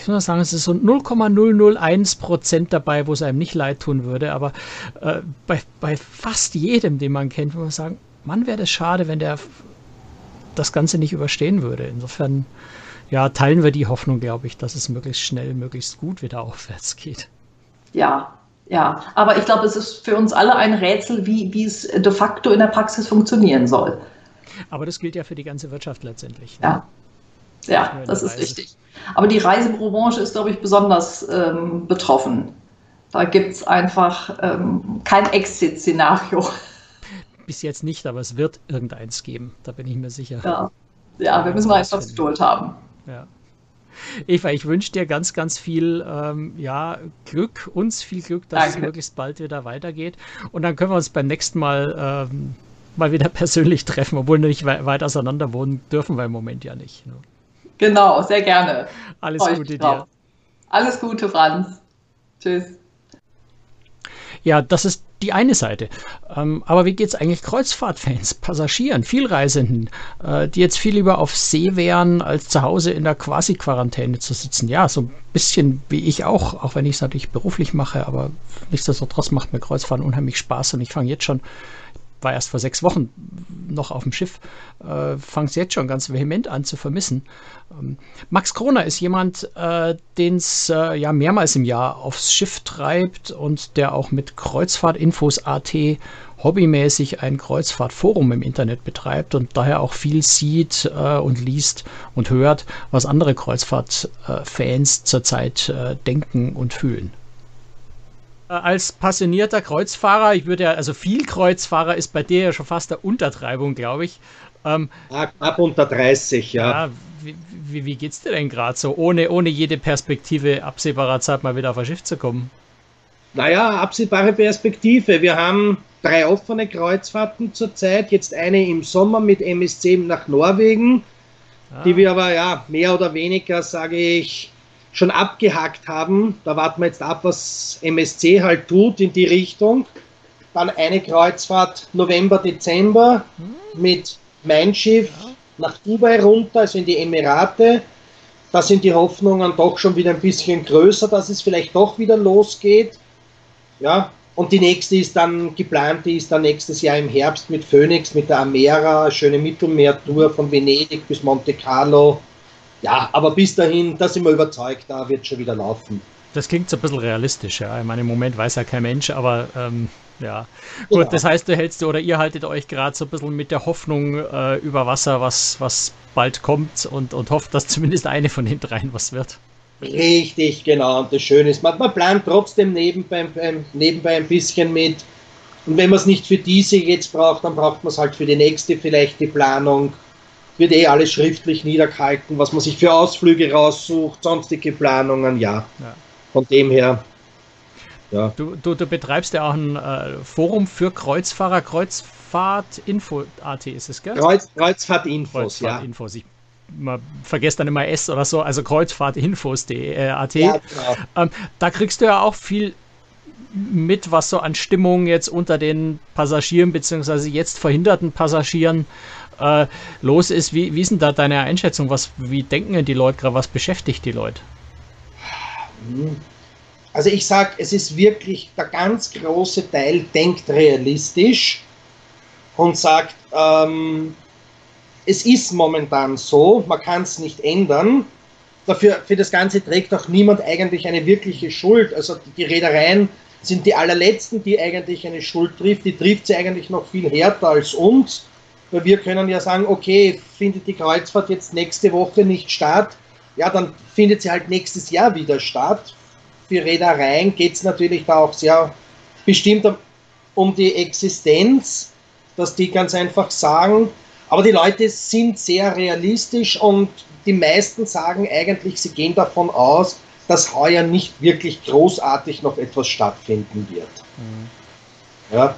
ich muss sagen, es ist so 0,001 Prozent dabei, wo es einem nicht leid tun würde. Aber äh, bei, bei fast jedem, den man kennt, muss man sagen, Mann, wäre das schade, wenn der das Ganze nicht überstehen würde. Insofern ja, teilen wir die Hoffnung, glaube ich, dass es möglichst schnell, möglichst gut wieder aufwärts geht. Ja, ja, aber ich glaube, es ist für uns alle ein Rätsel, wie, wie es de facto in der Praxis funktionieren soll. Aber das gilt ja für die ganze Wirtschaft letztendlich. Ne? Ja, ja das ist richtig. Aber die Reisebürobranche ist, glaube ich, besonders ähm, betroffen. Da gibt es einfach ähm, kein Exit-Szenario bis jetzt nicht, aber es wird irgendeins geben. Da bin ich mir sicher. Ja, ja wir müssen etwas Geduld haben. Ja. Eva, ich wünsche dir ganz, ganz viel ähm, ja, Glück, uns viel Glück, dass Danke. es möglichst bald wieder weitergeht. Und dann können wir uns beim nächsten Mal ähm, mal wieder persönlich treffen, obwohl wir nicht weit auseinander wohnen dürfen wir im Moment ja nicht. Ne? Genau, sehr gerne. Alles Freue Gute dir. Alles Gute, Franz. Tschüss. Ja, das ist die eine Seite. Ähm, aber wie geht es eigentlich Kreuzfahrtfans, Passagieren, Vielreisenden, äh, die jetzt viel lieber auf See wären, als zu Hause in der Quasi-Quarantäne zu sitzen? Ja, so ein bisschen wie ich auch, auch wenn ich es natürlich beruflich mache, aber nichtsdestotrotz macht mir Kreuzfahren unheimlich Spaß und ich fange jetzt schon war erst vor sechs Wochen noch auf dem Schiff, äh, fangt jetzt schon ganz vehement an zu vermissen. Ähm, Max Kroner ist jemand, äh, den es äh, ja mehrmals im Jahr aufs Schiff treibt und der auch mit Kreuzfahrtinfos.at hobbymäßig ein Kreuzfahrtforum im Internet betreibt und daher auch viel sieht äh, und liest und hört, was andere Kreuzfahrtfans zurzeit äh, denken und fühlen. Äh, als passionierter Kreuzfahrer, ich würde ja, also viel Kreuzfahrer ist bei dir ja schon fast der Untertreibung, glaube ich. Ähm, ab, ab, unter 30, ja. ja wie, wie, wie geht's dir denn gerade so, ohne, ohne jede Perspektive absehbarer Zeit mal wieder auf ein Schiff zu kommen? Naja, absehbare Perspektive. Wir haben drei offene Kreuzfahrten zurzeit. Jetzt eine im Sommer mit MSC nach Norwegen, ah. die wir aber ja mehr oder weniger, sage ich, schon abgehakt haben. Da warten wir jetzt ab, was MSC halt tut in die Richtung. Dann eine Kreuzfahrt November, Dezember mit Mein Schiff nach Dubai runter, also in die Emirate. Da sind die Hoffnungen doch schon wieder ein bisschen größer, dass es vielleicht doch wieder losgeht. Ja, und die nächste ist dann geplant, die ist dann nächstes Jahr im Herbst mit Phoenix, mit der Amera, schöne Mittelmeertour von Venedig bis Monte Carlo. Ja, aber bis dahin, da sind wir überzeugt, da wird schon wieder laufen. Das klingt so ein bisschen realistisch, ja. Ich meine, im Moment weiß ja kein Mensch, aber ähm, ja. Gut, ja. das heißt, du hältst oder ihr haltet euch gerade so ein bisschen mit der Hoffnung äh, über Wasser, was, was bald kommt und, und hofft, dass zumindest eine von den dreien was wird. Richtig, genau. Und das Schöne ist, man, man plant trotzdem nebenbei, nebenbei ein bisschen mit. Und wenn man es nicht für diese jetzt braucht, dann braucht man es halt für die nächste vielleicht die Planung. Wird eh alles schriftlich niedergehalten, was man sich für Ausflüge raussucht, sonstige Planungen, ja. ja. Von dem her. Ja. Du, du, du betreibst ja auch ein äh, Forum für Kreuzfahrer, Kreuzfahrt-Info.at ist es, gell? Kreuz, Kreuzfahrt-Infos, Kreuzfahrt ja man vergesst dann immer S oder so, also Kreuzfahrtinfos.at. Ja, genau. ähm, da kriegst du ja auch viel mit, was so an Stimmung jetzt unter den Passagieren beziehungsweise jetzt verhinderten Passagieren äh, los ist. Wie, wie ist denn da deine Einschätzung? Was, wie denken die Leute gerade? Was beschäftigt die Leute? Also ich sage, es ist wirklich, der ganz große Teil denkt realistisch und sagt, ähm, es ist momentan so, man kann es nicht ändern. Dafür, für das Ganze trägt auch niemand eigentlich eine wirkliche Schuld. Also die Reedereien sind die allerletzten, die eigentlich eine Schuld trifft. Die trifft sie eigentlich noch viel härter als uns. Weil wir können ja sagen, okay, findet die Kreuzfahrt jetzt nächste Woche nicht statt, ja, dann findet sie halt nächstes Jahr wieder statt. Für Reedereien geht es natürlich da auch sehr bestimmt um die Existenz, dass die ganz einfach sagen, aber die Leute sind sehr realistisch und die meisten sagen eigentlich, sie gehen davon aus, dass heuer nicht wirklich großartig noch etwas stattfinden wird. Mhm. Ja.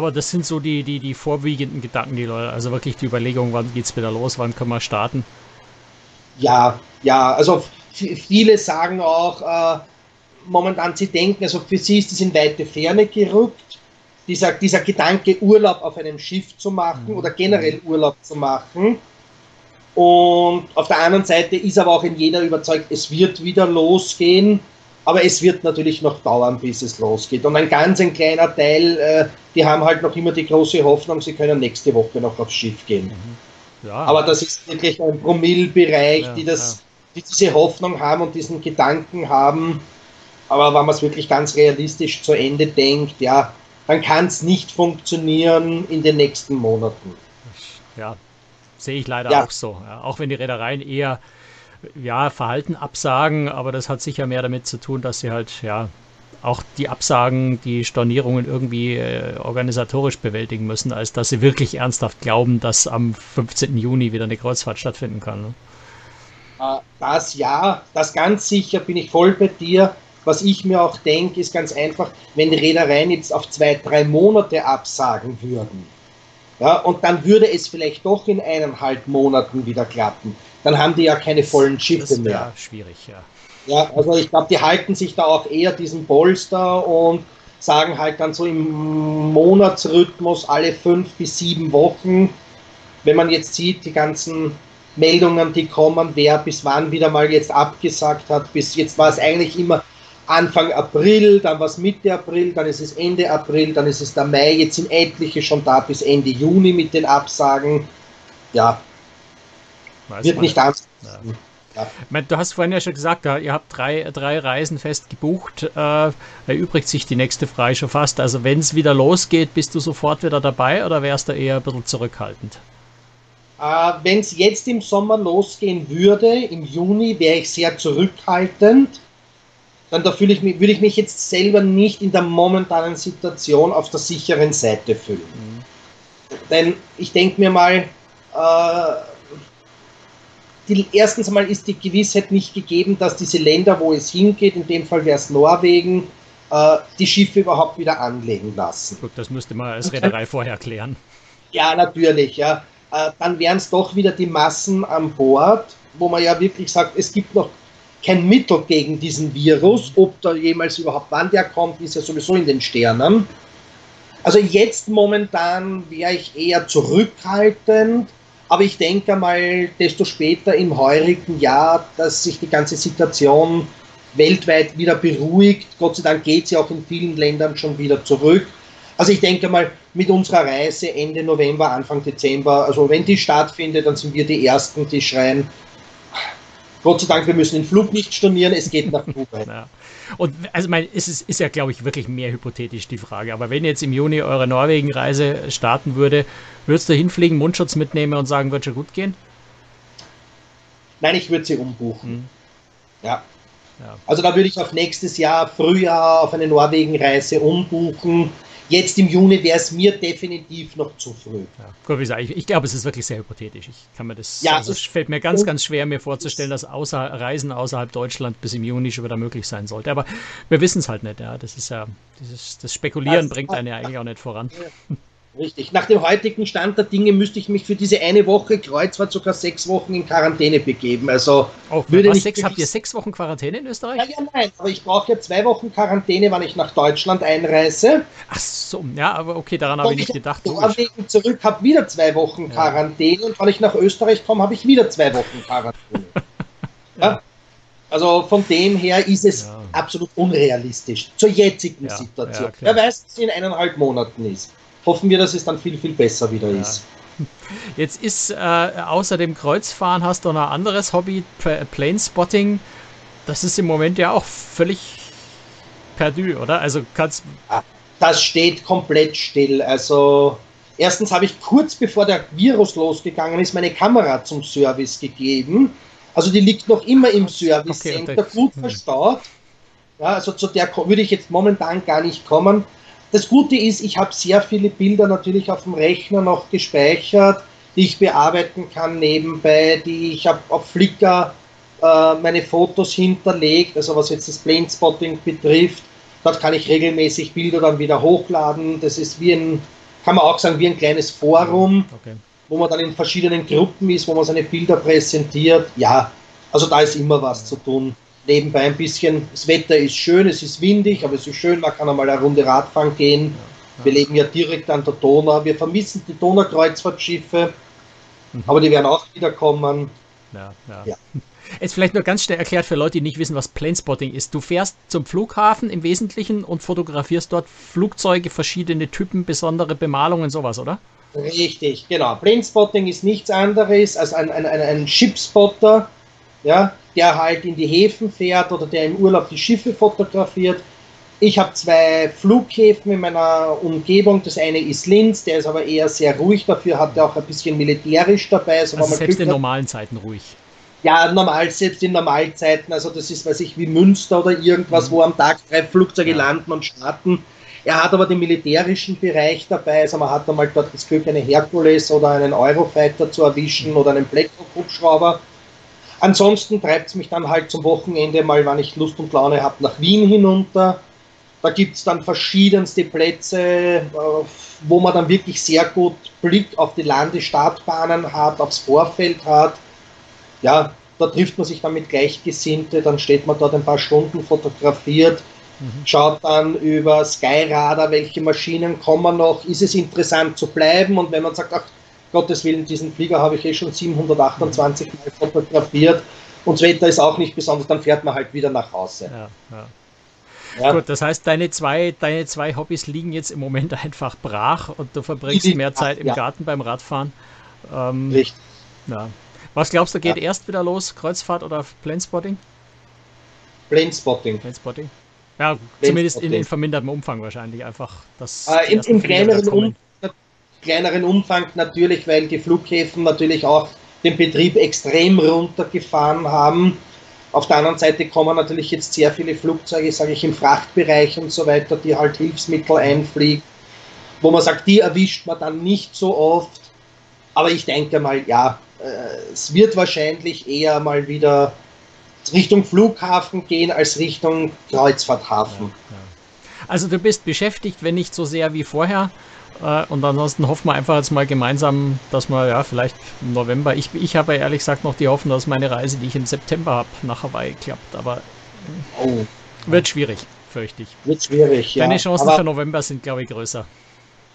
Aber das sind so die, die, die vorwiegenden Gedanken, die Leute, also wirklich die Überlegung, wann geht es wieder los, wann können wir starten? Ja, ja, also viele sagen auch, äh, momentan sie denken, also für sie ist es in weite Ferne gerückt dieser, dieser Gedanke, Urlaub auf einem Schiff zu machen mhm. oder generell Urlaub zu machen. Und auf der anderen Seite ist aber auch in jeder überzeugt, es wird wieder losgehen, aber es wird natürlich noch dauern, bis es losgeht. Und ein ganz ein kleiner Teil, äh, die haben halt noch immer die große Hoffnung, sie können nächste Woche noch aufs Schiff gehen. Mhm. Ja. Aber das ist wirklich ein Promillbereich, ja, die, das, ja. die diese Hoffnung haben und diesen Gedanken haben. Aber wenn man es wirklich ganz realistisch zu Ende denkt, ja, dann kann es nicht funktionieren in den nächsten Monaten. Ja, sehe ich leider auch so. Auch wenn die Reedereien eher ja, Verhalten absagen, aber das hat sicher mehr damit zu tun, dass sie halt ja auch die Absagen, die Stornierungen irgendwie äh, organisatorisch bewältigen müssen, als dass sie wirklich ernsthaft glauben, dass am 15. Juni wieder eine Kreuzfahrt stattfinden kann. Ne? Äh, das ja, das ganz sicher bin ich voll bei dir. Was ich mir auch denke, ist ganz einfach, wenn die Reedereien jetzt auf zwei, drei Monate absagen würden, ja, und dann würde es vielleicht doch in eineinhalb Monaten wieder klappen, dann haben die ja keine vollen Schiffe das mehr. schwierig, ja. Ja, also ich glaube, die halten sich da auch eher diesen Polster und sagen halt dann so im Monatsrhythmus alle fünf bis sieben Wochen, wenn man jetzt sieht, die ganzen Meldungen, die kommen, wer bis wann wieder mal jetzt abgesagt hat, bis jetzt war es eigentlich immer Anfang April, dann war es Mitte April, dann ist es Ende April, dann ist es der Mai, jetzt sind etliche schon da bis Ende Juni mit den Absagen. Ja, Weiß wird nicht anders. Ja. Ja. Du hast vorhin ja schon gesagt, ihr habt drei, drei Reisen fest gebucht. Äh, erübrigt sich die nächste frei schon fast. Also wenn es wieder losgeht, bist du sofort wieder dabei oder wärst du eher ein bisschen zurückhaltend? Äh, wenn es jetzt im Sommer losgehen würde, im Juni, wäre ich sehr zurückhaltend dann da fühle ich mich, würde ich mich jetzt selber nicht in der momentanen Situation auf der sicheren Seite fühlen. Mhm. Denn ich denke mir mal, äh, die, erstens einmal ist die Gewissheit nicht gegeben, dass diese Länder, wo es hingeht, in dem Fall wäre es Norwegen, äh, die Schiffe überhaupt wieder anlegen lassen. Gut, das müsste man als Reederei vorher klären. Ja, natürlich, ja. Äh, dann wären es doch wieder die Massen an Bord, wo man ja wirklich sagt, es gibt noch kein Mittel gegen diesen Virus. Ob da jemals überhaupt wann der kommt, ist ja sowieso in den Sternen. Also jetzt momentan wäre ich eher zurückhaltend, aber ich denke mal, desto später im heurigen Jahr, dass sich die ganze Situation weltweit wieder beruhigt. Gott sei Dank geht sie auch in vielen Ländern schon wieder zurück. Also ich denke mal, mit unserer Reise Ende November, Anfang Dezember, also wenn die stattfindet, dann sind wir die Ersten, die schreien, Gott sei Dank, wir müssen den Flug nicht stornieren, es geht nach Dubai. Und also mein, es ist, ist ja, glaube ich, wirklich mehr hypothetisch die Frage. Aber wenn jetzt im Juni eure Norwegen-Reise starten würde, würdest du hinfliegen, Mundschutz mitnehmen und sagen, wird schon gut gehen? Nein, ich würde sie umbuchen. Hm. Ja. ja. Also da würde ich auf nächstes Jahr Frühjahr auf eine Norwegen-Reise umbuchen Jetzt im Juni wäre es mir definitiv noch zu früh. Ja, gut, ich, ich glaube, es ist wirklich sehr hypothetisch. Ich kann mir das, ja, also es fällt mir ganz, ganz schwer, mir vorzustellen, dass außer, Reisen außerhalb Deutschland bis im Juni schon wieder möglich sein sollte. Aber wir wissen es halt nicht. Ja, das ist ja, dieses, das Spekulieren das bringt einen ja eigentlich auch nicht voran. Richtig. Nach dem heutigen Stand der Dinge müsste ich mich für diese eine Woche Kreuzfahrt sogar sechs Wochen in Quarantäne begeben. Also oh, würde was, sechs, habt ihr sechs Wochen Quarantäne in Österreich? Ja, ja, nein, aber ich brauche ja zwei Wochen Quarantäne, wenn ich nach Deutschland einreise. Ach so, ja, aber okay, daran habe ich nicht gedacht. Ich zurück habe wieder zwei Wochen ja. Quarantäne und wenn ich nach Österreich komme, habe ich wieder zwei Wochen Quarantäne. ja. Also von dem her ist es absolut unrealistisch zur jetzigen Situation. Wer weiß, was in eineinhalb Monaten ist hoffen wir, dass es dann viel, viel besser wieder ja. ist. Jetzt ist äh, außer dem Kreuzfahren hast du noch ein anderes Hobby, Planespotting. Das ist im Moment ja auch völlig perdu, oder? Also kannst. Das steht komplett still. Also erstens habe ich kurz bevor der Virus losgegangen ist, meine Kamera zum Service gegeben. Also die liegt noch immer im Service Center, okay, gut hm. verstaut. Ja, also zu der würde ich jetzt momentan gar nicht kommen. Das Gute ist, ich habe sehr viele Bilder natürlich auf dem Rechner noch gespeichert, die ich bearbeiten kann nebenbei, die ich habe auf Flickr äh, meine Fotos hinterlegt, also was jetzt das Planespotting betrifft. Dort kann ich regelmäßig Bilder dann wieder hochladen. Das ist wie ein, kann man auch sagen, wie ein kleines Forum, okay. wo man dann in verschiedenen Gruppen ist, wo man seine Bilder präsentiert. Ja, also da ist immer was zu tun nebenbei ein bisschen, das Wetter ist schön, es ist windig, aber es ist schön, man kann einmal eine Runde Radfahren gehen. Wir leben ja direkt an der Donau. Wir vermissen die Donaukreuzfahrtschiffe, mhm. aber die werden auch wiederkommen. Ja, ja. ja. Jetzt vielleicht nur ganz schnell erklärt für Leute, die nicht wissen, was Planespotting ist. Du fährst zum Flughafen im Wesentlichen und fotografierst dort Flugzeuge, verschiedene Typen, besondere Bemalungen, sowas, oder? Richtig, genau. Planespotting ist nichts anderes als ein, ein, ein, ein Shipspotter, ja, der halt in die Häfen fährt oder der im Urlaub die Schiffe fotografiert. Ich habe zwei Flughäfen in meiner Umgebung. Das eine ist Linz, der ist aber eher sehr ruhig. Dafür hat er auch ein bisschen militärisch dabei. Also, also selbst in normalen Zeiten ruhig. Ja, normal, selbst in Normalzeiten. Also das ist, weiß ich, wie Münster oder irgendwas, mhm. wo am Tag drei Flugzeuge ja. landen und starten. Er hat aber den militärischen Bereich dabei. Also man hat einmal dort das Glück, eine Herkules oder einen Eurofighter zu erwischen mhm. oder einen Blackhawk-Hubschrauber. Ansonsten treibt es mich dann halt zum Wochenende mal, wenn ich Lust und Laune habe, nach Wien hinunter. Da gibt es dann verschiedenste Plätze, äh, wo man dann wirklich sehr gut Blick auf die Landestartbahnen hat, aufs Vorfeld hat. Ja, da trifft man sich dann mit Gleichgesinnte, dann steht man dort ein paar Stunden fotografiert, mhm. schaut dann über Skyradar, welche Maschinen kommen noch, ist es interessant zu bleiben und wenn man sagt, ach, Gottes Willen, diesen Flieger habe ich eh schon 728 Mal fotografiert und das Wetter ist auch nicht besonders, dann fährt man halt wieder nach Hause. Ja, ja. Ja. Gut, das heißt, deine zwei, deine zwei Hobbys liegen jetzt im Moment einfach brach und du verbringst mehr Zeit im. Garten beim Radfahren. Ähm, Richtig. Ja. Was glaubst du, geht erst wieder los, Kreuzfahrt oder Planespotting? Planespotting. Planespotting. Ja, zumindest in, in, vermindertem Umfang wahrscheinlich einfach. Das äh, im kleineren Umfang kleineren Umfang natürlich, weil die Flughäfen natürlich auch den Betrieb extrem runtergefahren haben. Auf der anderen Seite kommen natürlich jetzt sehr viele Flugzeuge, sage ich, im Frachtbereich und so weiter, die halt Hilfsmittel einfliegen, wo man sagt, die erwischt man dann nicht so oft. Aber ich denke mal, ja, äh, es wird wahrscheinlich eher mal wieder Richtung Flughafen gehen als Richtung Kreuzfahrthafen. Ja, ja. Also du bist beschäftigt, wenn nicht so sehr wie vorher. Äh, und ansonsten hoffen wir einfach jetzt mal gemeinsam, dass wir ja vielleicht im November, ich, ich habe ja ehrlich gesagt noch die Hoffnung, dass meine Reise, die ich im September habe, nach Hawaii klappt. Aber oh. wird schwierig, fürchte ich. Wird schwierig, ja. Deine Chancen Aber für November sind, glaube ich, größer.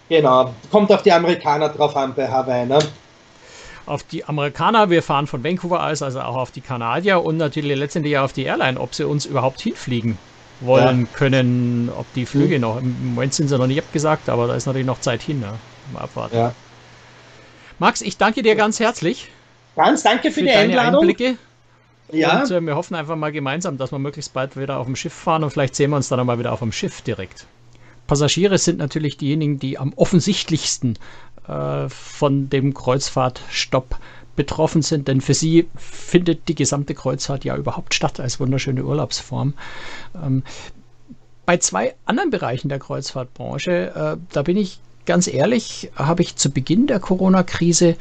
Genau, kommt auf die Amerikaner drauf an bei Hawaii, ne? Auf die Amerikaner, wir fahren von Vancouver aus, also auch auf die Kanadier und natürlich letztendlich auch auf die Airline, ob sie uns überhaupt hinfliegen wollen ja. können, ob die Flüge mhm. noch, im Moment sind sie noch nicht abgesagt, aber da ist natürlich noch Zeit hin, ne? mal abwarten. Ja. Max, ich danke dir ganz herzlich. Ganz danke für, für die Einladung. Einblicke. Ja. Und äh, wir hoffen einfach mal gemeinsam, dass wir möglichst bald wieder auf dem Schiff fahren und vielleicht sehen wir uns dann auch mal wieder auf dem Schiff direkt. Passagiere sind natürlich diejenigen, die am offensichtlichsten äh, von dem Kreuzfahrtstopp betroffen sind, denn für sie findet die gesamte Kreuzfahrt ja überhaupt statt als wunderschöne Urlaubsform. Ähm, bei zwei anderen Bereichen der Kreuzfahrtbranche, äh, da bin ich ganz ehrlich, habe ich zu Beginn der Corona-Krise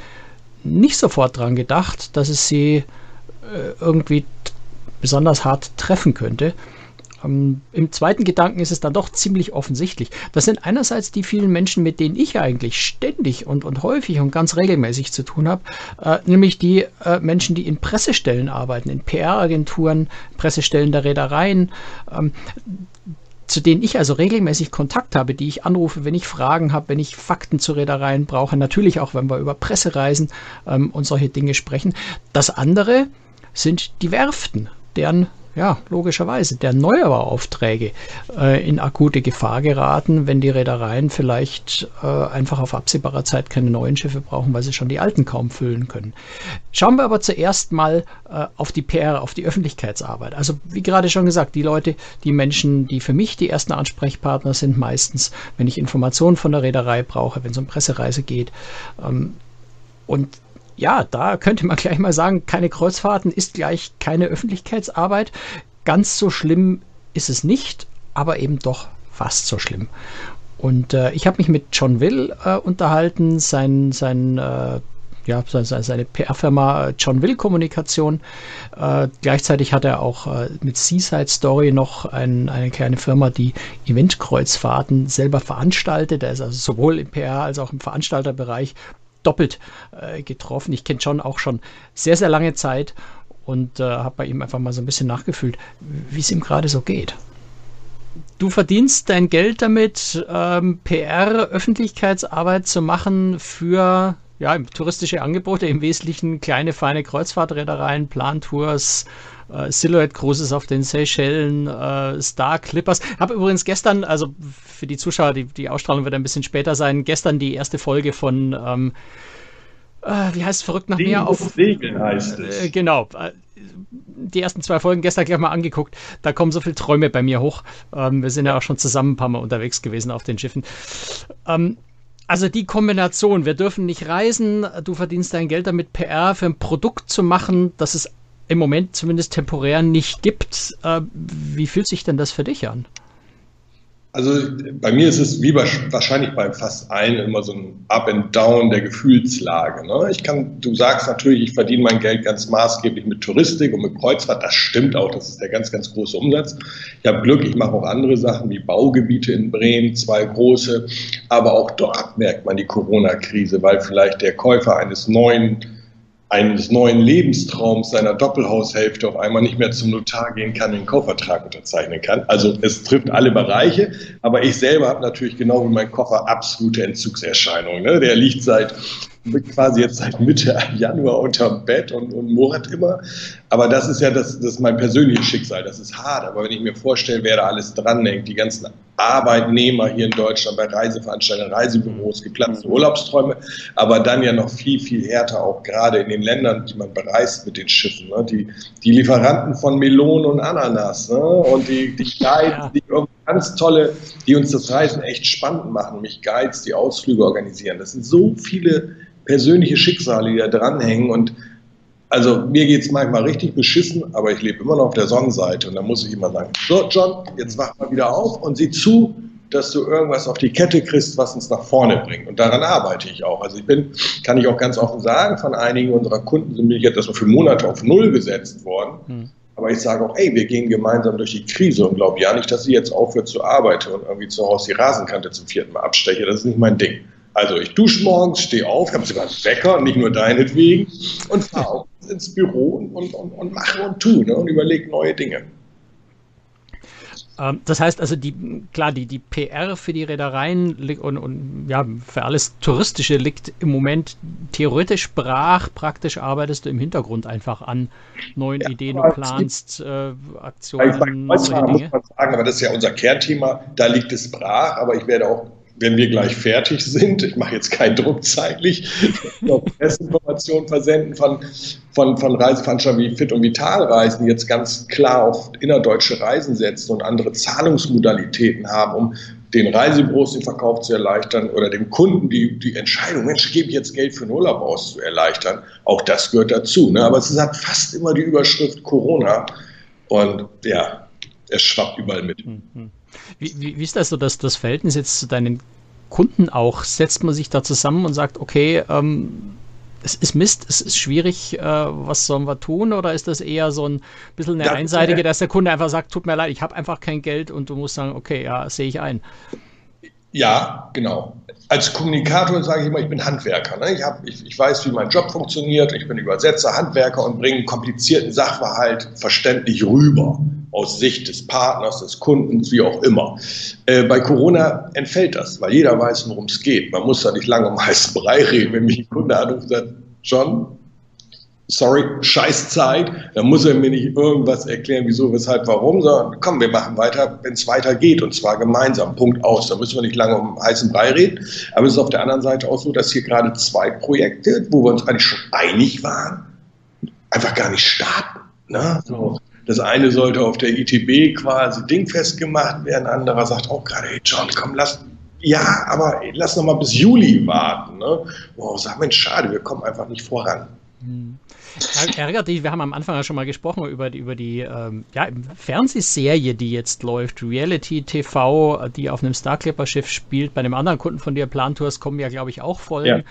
nicht sofort dran gedacht, dass es sie äh, irgendwie besonders hart treffen könnte. Ähm, Im zweiten Gedanken ist es dann doch ziemlich offensichtlich. Das sind einerseits die vielen Menschen, mit denen ich eigentlich ständig und, und häufig und ganz regelmäßig zu tun habe, äh, nämlich die äh, Menschen, die in Pressestellen arbeiten, in PR-Agenturen, Pressestellen der Reedereien. Ähm, zu denen ich also regelmäßig Kontakt habe, die ich anrufe, wenn ich Fragen habe, wenn ich Fakten zu Reedereien brauche, natürlich auch, wenn wir über Pressereisen ähm, und solche Dinge sprechen. Das andere sind die Werften, deren ja, logischerweise, der Neubauaufträge äh, in akute Gefahr geraten, wenn die Reedereien vielleicht äh, einfach auf absehbarer Zeit keine neuen Schiffe brauchen, weil sie schon die alten kaum füllen können. Schauen wir aber zuerst mal äh, auf die PR, auf die Öffentlichkeitsarbeit. Also wie gerade schon gesagt, die Leute, die Menschen, die für mich die ersten Ansprechpartner sind, meistens, wenn ich Informationen von der Reederei brauche, wenn es um Pressereise geht. Ähm, und ja, da könnte man gleich mal sagen, keine Kreuzfahrten ist gleich keine Öffentlichkeitsarbeit. Ganz so schlimm ist es nicht, aber eben doch fast so schlimm. Und äh, ich habe mich mit John Will äh, unterhalten, sein, sein äh, ja, seine PR-Firma äh, John Will Kommunikation. Äh, gleichzeitig hat er auch äh, mit Seaside Story noch ein, eine kleine Firma, die Eventkreuzfahrten selber veranstaltet. Er ist also sowohl im PR als auch im Veranstalterbereich doppelt äh, getroffen. Ich kenne John auch schon sehr, sehr lange Zeit und äh, habe bei ihm einfach mal so ein bisschen nachgefühlt, wie es ihm gerade so geht. Du verdienst dein Geld damit, ähm, PR, Öffentlichkeitsarbeit zu machen für ja, touristische Angebote, im Wesentlichen kleine, feine Kreuzfahrtreedereien, Plantours, äh, Silhouette Cruises auf den Seychellen, äh, Star Clippers. Habe übrigens gestern, also für die Zuschauer, die, die Ausstrahlung wird ein bisschen später sein, gestern die erste Folge von, ähm, äh, wie heißt es verrückt nach mir? Auf Segeln heißt es. Äh, genau. Äh, die ersten zwei Folgen gestern gleich mal angeguckt. Da kommen so viele Träume bei mir hoch. Ähm, wir sind ja auch schon zusammen ein paar Mal unterwegs gewesen auf den Schiffen. Ähm, also die Kombination, wir dürfen nicht reisen, du verdienst dein Geld damit, PR für ein Produkt zu machen, das es im Moment zumindest temporär nicht gibt. Äh, wie fühlt sich denn das für dich an? Also bei mir ist es wie wahrscheinlich bei fast allen immer so ein Up and Down der Gefühlslage. Ne? Ich kann, du sagst natürlich, ich verdiene mein Geld ganz maßgeblich mit Touristik und mit Kreuzfahrt. Das stimmt auch, das ist der ganz, ganz große Umsatz. Ich habe Glück, ich mache auch andere Sachen wie Baugebiete in Bremen, zwei große. Aber auch dort merkt man die Corona-Krise, weil vielleicht der Käufer eines neuen eines neuen Lebenstraums seiner Doppelhaushälfte auf einmal nicht mehr zum Notar gehen kann, den Kaufvertrag unterzeichnen kann. Also es trifft alle Bereiche, aber ich selber habe natürlich genau wie mein Koffer absolute Entzugserscheinungen. Ne? Der liegt seit quasi jetzt seit Mitte Januar unterm Bett und, und murrt immer. Aber das ist ja das, das ist mein persönliches Schicksal. Das ist hart. Aber wenn ich mir vorstelle, wer da alles dranhängt, die ganzen Arbeitnehmer hier in Deutschland bei Reiseveranstaltungen, Reisebüros, geplatzte Urlaubsträume, aber dann ja noch viel, viel härter auch gerade in den Ländern, die man bereist mit den Schiffen. Ne? Die, die Lieferanten von Melonen und Ananas ne? und die, die Guides, die ganz tolle, die uns das Reisen echt spannend machen, nämlich Guides, die Ausflüge organisieren. Das sind so viele persönliche Schicksale, die da dranhängen. Und also mir geht es manchmal richtig beschissen, aber ich lebe immer noch auf der Sonnenseite. Und da muss ich immer sagen, so John, jetzt wach mal wieder auf und sieh zu, dass du irgendwas auf die Kette kriegst, was uns nach vorne bringt. Und daran arbeite ich auch. Also ich bin, kann ich auch ganz offen sagen, von einigen unserer Kunden sind mir jetzt erstmal für Monate auf Null gesetzt worden. Hm. Aber ich sage auch, ey, wir gehen gemeinsam durch die Krise und glaube ja nicht, dass sie jetzt aufhört zu arbeiten und irgendwie zu Hause die Rasenkante zum vierten Mal absteche. Das ist nicht mein Ding. Also ich dusche morgens, stehe auf, habe sogar einen Wecker, nicht nur deinetwegen, und fahre auch ins Büro und, und, und, mache und tue ne, und überlege neue Dinge. Ähm, das heißt also, die, klar, die, die PR für die Reedereien und, und ja, für alles Touristische liegt im Moment theoretisch brach. Praktisch arbeitest du im Hintergrund einfach an neuen ja, Ideen und planst äh, Aktionen. Ich meine, muss man sagen, aber das ist ja unser Kernthema. Da liegt es brach, aber ich werde auch wenn wir gleich fertig sind, ich mache jetzt keinen Druck zeitlich, noch Pressinformationen versenden von, von, von Reiseveranstaltern wie Fit und Vital Reisen, die jetzt ganz klar auf innerdeutsche Reisen setzen und andere Zahlungsmodalitäten haben, um den Reisebüros den Verkauf zu erleichtern oder dem Kunden die, die Entscheidung, Mensch, gebe ich jetzt Geld für den Urlaub aus, zu erleichtern. Auch das gehört dazu. Ne? Aber es hat fast immer die Überschrift Corona und ja, es schwappt überall mit. Mhm. Wie, wie, wie ist das so, dass das Verhältnis jetzt zu deinen Kunden auch? Setzt man sich da zusammen und sagt, okay, ähm, es ist Mist, es ist schwierig, äh, was sollen wir tun? Oder ist das eher so ein bisschen eine ja, einseitige, dass der Kunde einfach sagt, tut mir leid, ich habe einfach kein Geld und du musst sagen, okay, ja, sehe ich ein. Ja, genau. Als Kommunikator sage ich immer, ich bin Handwerker. Ne? Ich, hab, ich, ich weiß, wie mein Job funktioniert. Ich bin Übersetzer, Handwerker und bringe einen komplizierten Sachverhalt verständlich rüber. Aus Sicht des Partners, des Kundens, wie auch immer. Äh, bei Corona entfällt das, weil jeder weiß, worum es geht. Man muss da nicht lange um heißen Brei reden. Wenn mich ein Kunde anruft und sagt, John, sorry, Scheißzeit, dann muss er mir nicht irgendwas erklären, wieso, weshalb, warum, sondern komm, wir machen weiter, wenn es weitergeht und zwar gemeinsam, Punkt aus. Da müssen wir nicht lange um heißen Brei reden. Aber es ist auf der anderen Seite auch so, dass hier gerade zwei Projekte, wo wir uns eigentlich schon einig waren, einfach gar nicht starten. Ne? So. Das eine sollte auf der ITB quasi dingfest gemacht werden, anderer sagt auch gerade, hey John, komm, lass ja, aber lass noch mal bis Juli warten. Ne? Wow, sag Mensch, schade, wir kommen einfach nicht voran. Hm. Ärgert dich, wir haben am Anfang ja schon mal gesprochen über die, über die ähm, ja, Fernsehserie, die jetzt läuft, Reality TV, die auf einem Starclipper-Schiff spielt. Bei einem anderen Kunden von dir, Plantours, kommen ja, glaube ich, auch Folgen.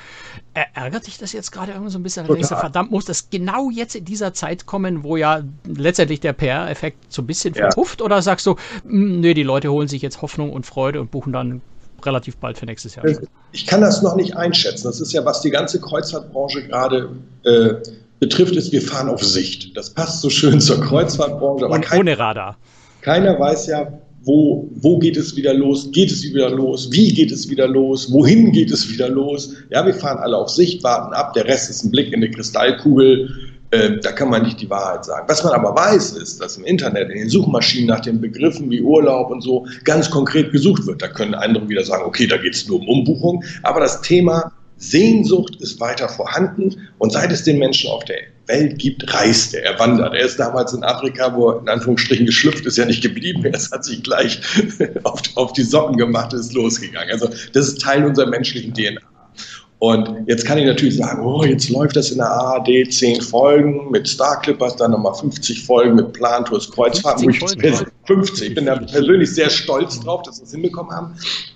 Ja. Ärgert dich das jetzt gerade irgendwie so ein bisschen? Denkst verdammt, muss das genau jetzt in dieser Zeit kommen, wo ja letztendlich der PR-Effekt so ein bisschen ja. verpufft? Oder sagst du, hm, nö, die Leute holen sich jetzt Hoffnung und Freude und buchen dann relativ bald für nächstes Jahr. Ich kann das noch nicht einschätzen. Das ist ja, was die ganze Kreuzfahrtbranche gerade äh, betrifft, ist, wir fahren auf Sicht. Das passt so schön zur Kreuzfahrtbranche. Aber kein, ohne Radar. Keiner weiß ja, wo, wo geht es wieder los? Geht es wieder los? Wie geht es wieder los? Wohin geht es wieder los? Ja, wir fahren alle auf Sicht, warten ab. Der Rest ist ein Blick in die Kristallkugel. Äh, da kann man nicht die Wahrheit sagen. Was man aber weiß, ist, dass im Internet, in den Suchmaschinen nach den Begriffen wie Urlaub und so ganz konkret gesucht wird. Da können andere wieder sagen, okay, da geht es nur um Umbuchung. Aber das Thema Sehnsucht ist weiter vorhanden und seit es den Menschen auf der Welt gibt, reist er, er wandert. Er ist damals in Afrika, wo er in Anführungsstrichen geschlüpft ist, ja nicht geblieben. Er hat sich gleich auf, auf die Socken gemacht ist losgegangen. Also das ist Teil unserer menschlichen DNA. Und jetzt kann ich natürlich sagen, oh, jetzt läuft das in der ARD 10 Folgen mit Star Clippers, dann nochmal 50 Folgen mit Plantours Kreuzfahrten. 50, 50. Ich bin da persönlich sehr stolz drauf, dass wir es hinbekommen haben.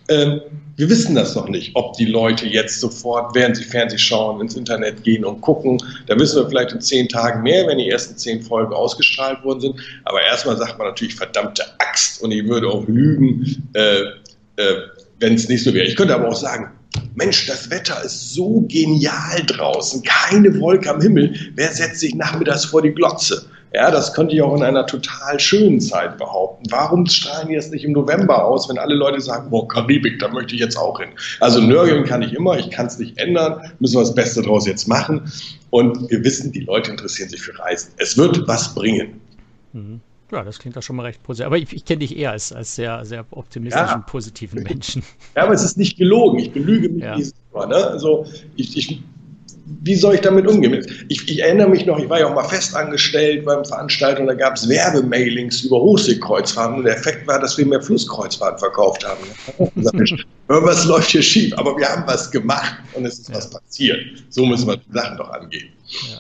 Ähm, wir wissen das noch nicht, ob die Leute jetzt sofort, während sie Fernseh schauen, ins Internet gehen und gucken. Da wissen wir vielleicht in zehn Tagen mehr, wenn die ersten zehn Folgen ausgestrahlt worden sind. Aber erstmal sagt man natürlich verdammte Axt und ich würde auch lügen, äh, äh, wenn es nicht so wäre. Ich könnte aber auch sagen, Mensch, das Wetter ist so genial draußen, keine Wolke am Himmel. Wer setzt sich nachmittags vor die Glotze? Ja, das könnte ich auch in einer total schönen Zeit behaupten. Warum strahlen die das nicht im November aus, wenn alle Leute sagen, boah, Karibik, da möchte ich jetzt auch hin. Also nörgeln kann ich immer, ich kann es nicht ändern, müssen wir das Beste daraus jetzt machen. Und wir wissen, die Leute interessieren sich für Reisen. Es wird was bringen. Mhm. Ja, das klingt doch schon mal recht positiv. Aber ich, ich kenne dich eher als, als sehr, sehr optimistischen, ja. positiven Menschen. Ja, aber es ist nicht gelogen. Ich belüge mich ja. nicht. Ne? Also ich, ich, wie soll ich damit umgehen? Ich, ich, erinnere mich noch, ich war ja auch mal festangestellt beim Veranstalter und da gab es Werbemailings über Hochseekreuzfahrten und der Effekt war, dass wir mehr Flusskreuzfahrten verkauft haben. Irgendwas läuft hier schief, aber wir haben was gemacht und es ist ja. was passiert. So müssen wir die Sachen doch angehen. Ja.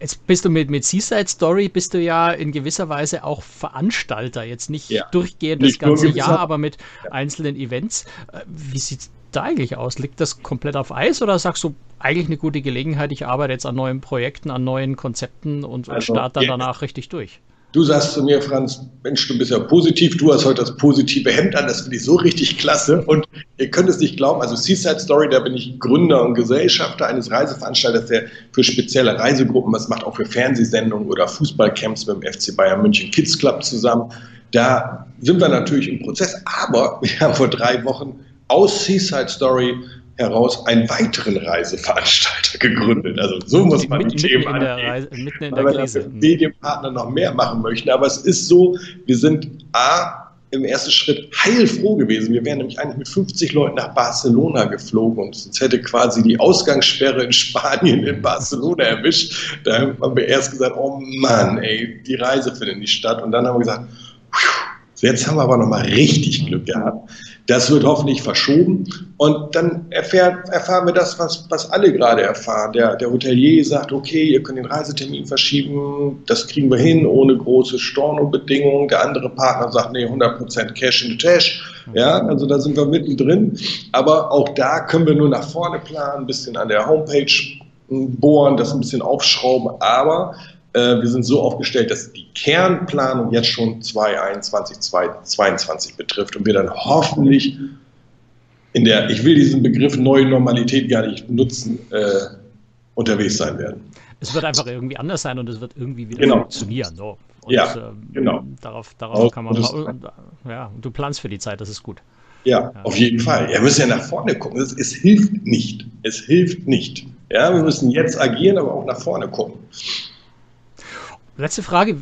Jetzt bist du mit, mit Seaside Story, bist du ja in gewisser Weise auch Veranstalter. Jetzt nicht ja. durchgehend nicht das ganze Jahr, aber mit einzelnen Events. Äh, wie sieht es da eigentlich aus? Liegt das komplett auf Eis oder sagst du eigentlich eine gute Gelegenheit? Ich arbeite jetzt an neuen Projekten, an neuen Konzepten und, also, starte dann danach richtig durch. Du sagst zu mir, Franz, Mensch, du bist ja positiv, du hast heute das positive Hemd an, das finde ich so richtig klasse. Und ihr könnt es nicht glauben, also Seaside Story, da bin ich Gründer und Gesellschafter eines Reiseveranstalters, der für spezielle Reisegruppen was macht, auch für Fernsehsendungen oder Fußballcamps mit dem FC Bayern München Kids Club zusammen. Da sind wir natürlich im Prozess, aber wir haben vor drei Wochen aus Seaside Story heraus einen weiteren Reiseveranstalter gegründet. Also so muss man mitten, die Themen mitten angehen, Reise, mitten in weil der wir Krise. dafür Medienpartner noch mehr machen möchten. Aber es ist so, wir sind A, im ersten Schritt heilfroh gewesen. Wir wären nämlich eigentlich mit 50 Leuten nach Barcelona geflogen und uns hätte quasi die Ausgangssperre in Spanien in Barcelona erwischt. Da haben wir erst gesagt, oh Mann, ey, die Reise findet nicht statt. Und dann haben wir gesagt, jetzt haben wir aber nochmal richtig Glück gehabt. Das wird hoffentlich verschoben. Und dann erfährt, erfahren wir das, was, was alle gerade erfahren. Der, der Hotelier sagt, okay, ihr könnt den Reisetermin verschieben, das kriegen wir hin, ohne große Stornobedingungen. Der andere Partner sagt, nee, 100% Cash in the Tash. Ja, also da sind wir mittendrin. Aber auch da können wir nur nach vorne planen, ein bisschen an der Homepage bohren, das ein bisschen aufschrauben. Aber wir sind so aufgestellt, dass die Kernplanung jetzt schon 2021, 2022 betrifft und wir dann hoffentlich in der, ich will diesen Begriff neue Normalität gar nicht nutzen, äh, unterwegs sein werden. Es wird einfach irgendwie anders sein und es wird irgendwie wieder Genau. funktionieren. So. Und, Ja, ähm, genau. Darauf, darauf Auch kann man mal, ja, und du planst für die Zeit, das ist gut. Ja, auf jeden Fall. Wir müssen ja nach vorne gucken. Es, es hilft nicht. Es hilft nicht. Ja, wir müssen jetzt agieren, aber auch nach vorne gucken. Letzte Frage,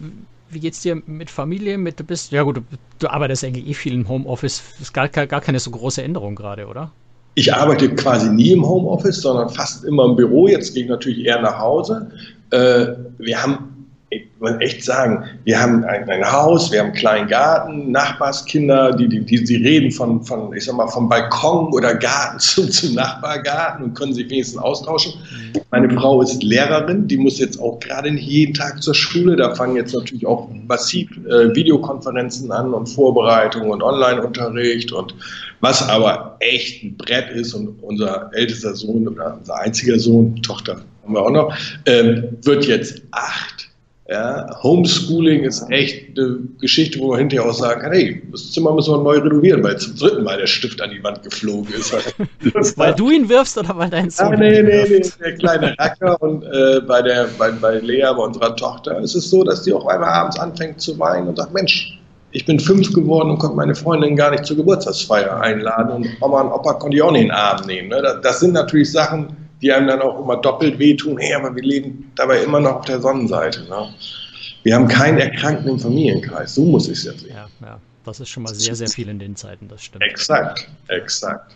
wie geht's dir mit Familie? Mit, du bist, ja gut, du, arbeitest eigentlich eh viel im Homeoffice. Ist gar, gar gar keine so große Änderung gerade, oder? Ich arbeite quasi nie im Homeoffice, sondern fast immer im Büro. Jetzt gehe ich natürlich eher nach Hause. Äh, wir haben, ich muss echt sagen, wir haben ein, ein Haus, wir haben einen kleinen Garten, Nachbarskinder, die, die, die, die reden von, von, ich sag mal, vom Balkon oder Garten zum, zum Nachbargarten und können sich wenigstens austauschen. Meine Frau ist Lehrerin, die muss jetzt auch gerade nicht jeden Tag zur Schule. Da fangen jetzt natürlich auch massiv äh, Videokonferenzen an und Vorbereitung und Online-Unterricht und was aber echt ein Brett ist und unser ältester Sohn oder unser einziger Sohn, Tochter haben wir auch noch, ähm, wird jetzt acht. Ja, Homeschooling ist echt eine Geschichte, wo man hinterher auch sagen kann, hey, das Zimmer müssen wir neu renovieren, weil zum dritten Mal der Stift an die Wand geflogen ist. Weil du ihn wirfst oder weil dein Sohn Ah, nee, nee, nee, der kleine Racker und äh, bei, der, bei, bei Lea, bei unserer Tochter, ist es so, dass die auch einmal abends anfängt zu weinen und sagt, Mensch, ich bin fünf geworden und konnte meine Freundin gar nicht zur Geburtstagsfeier einladen und Oma und Opa konnte ich auch nicht in den Arm nehmen. Ne? Das sind natürlich Sachen, die einem dann auch immer doppelt wehtun. Hey, aber wir leben dabei immer noch auf der Sonnenseite. Ne? Wir haben keinen Erkrankten im Familienkreis. So muss ich es jetzt sehen. Ja, ja, das ist schon mal sehr, sehr viel in den Zeiten, das stimmt. Exakt, exakt.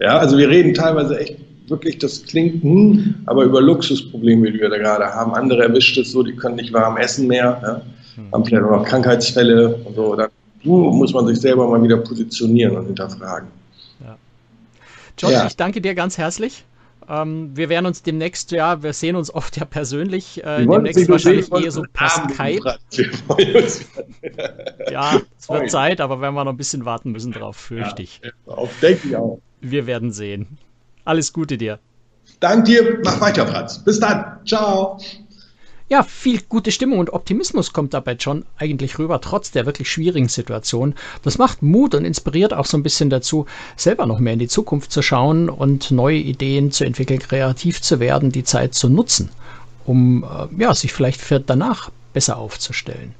Ja, also wir reden teilweise echt wirklich, das klingt, hm, aber über Luxusprobleme, die wir da gerade haben. Andere erwischt es so, die können nicht warm essen mehr, ja, haben vielleicht auch noch Krankheitsfälle und so. Da uh, muss man sich selber mal wieder positionieren und hinterfragen. John, Ja. ich danke dir ganz herzlich. Ähm, wir werden uns demnächst, ja, wir sehen uns oft ja persönlich, äh, demnächst wahrscheinlich sehen, eher so per Skype. Ja, es wird Zeit, aber werden wir noch ein bisschen warten müssen drauf, fürchte ich. auf, denke ich auch. Wir werden sehen. Alles Gute dir. Dank dir, mach weiter, Franz. Bis dann. Ciao. Ja, viel gute Stimmung und Optimismus kommt dabei John eigentlich rüber, trotz der wirklich schwierigen Situation. Das macht Mut und inspiriert auch so ein bisschen dazu, selber noch mehr in die Zukunft zu schauen und neue Ideen zu entwickeln, kreativ zu werden, die Zeit zu nutzen, um äh, ja, sich vielleicht für danach besser aufzustellen.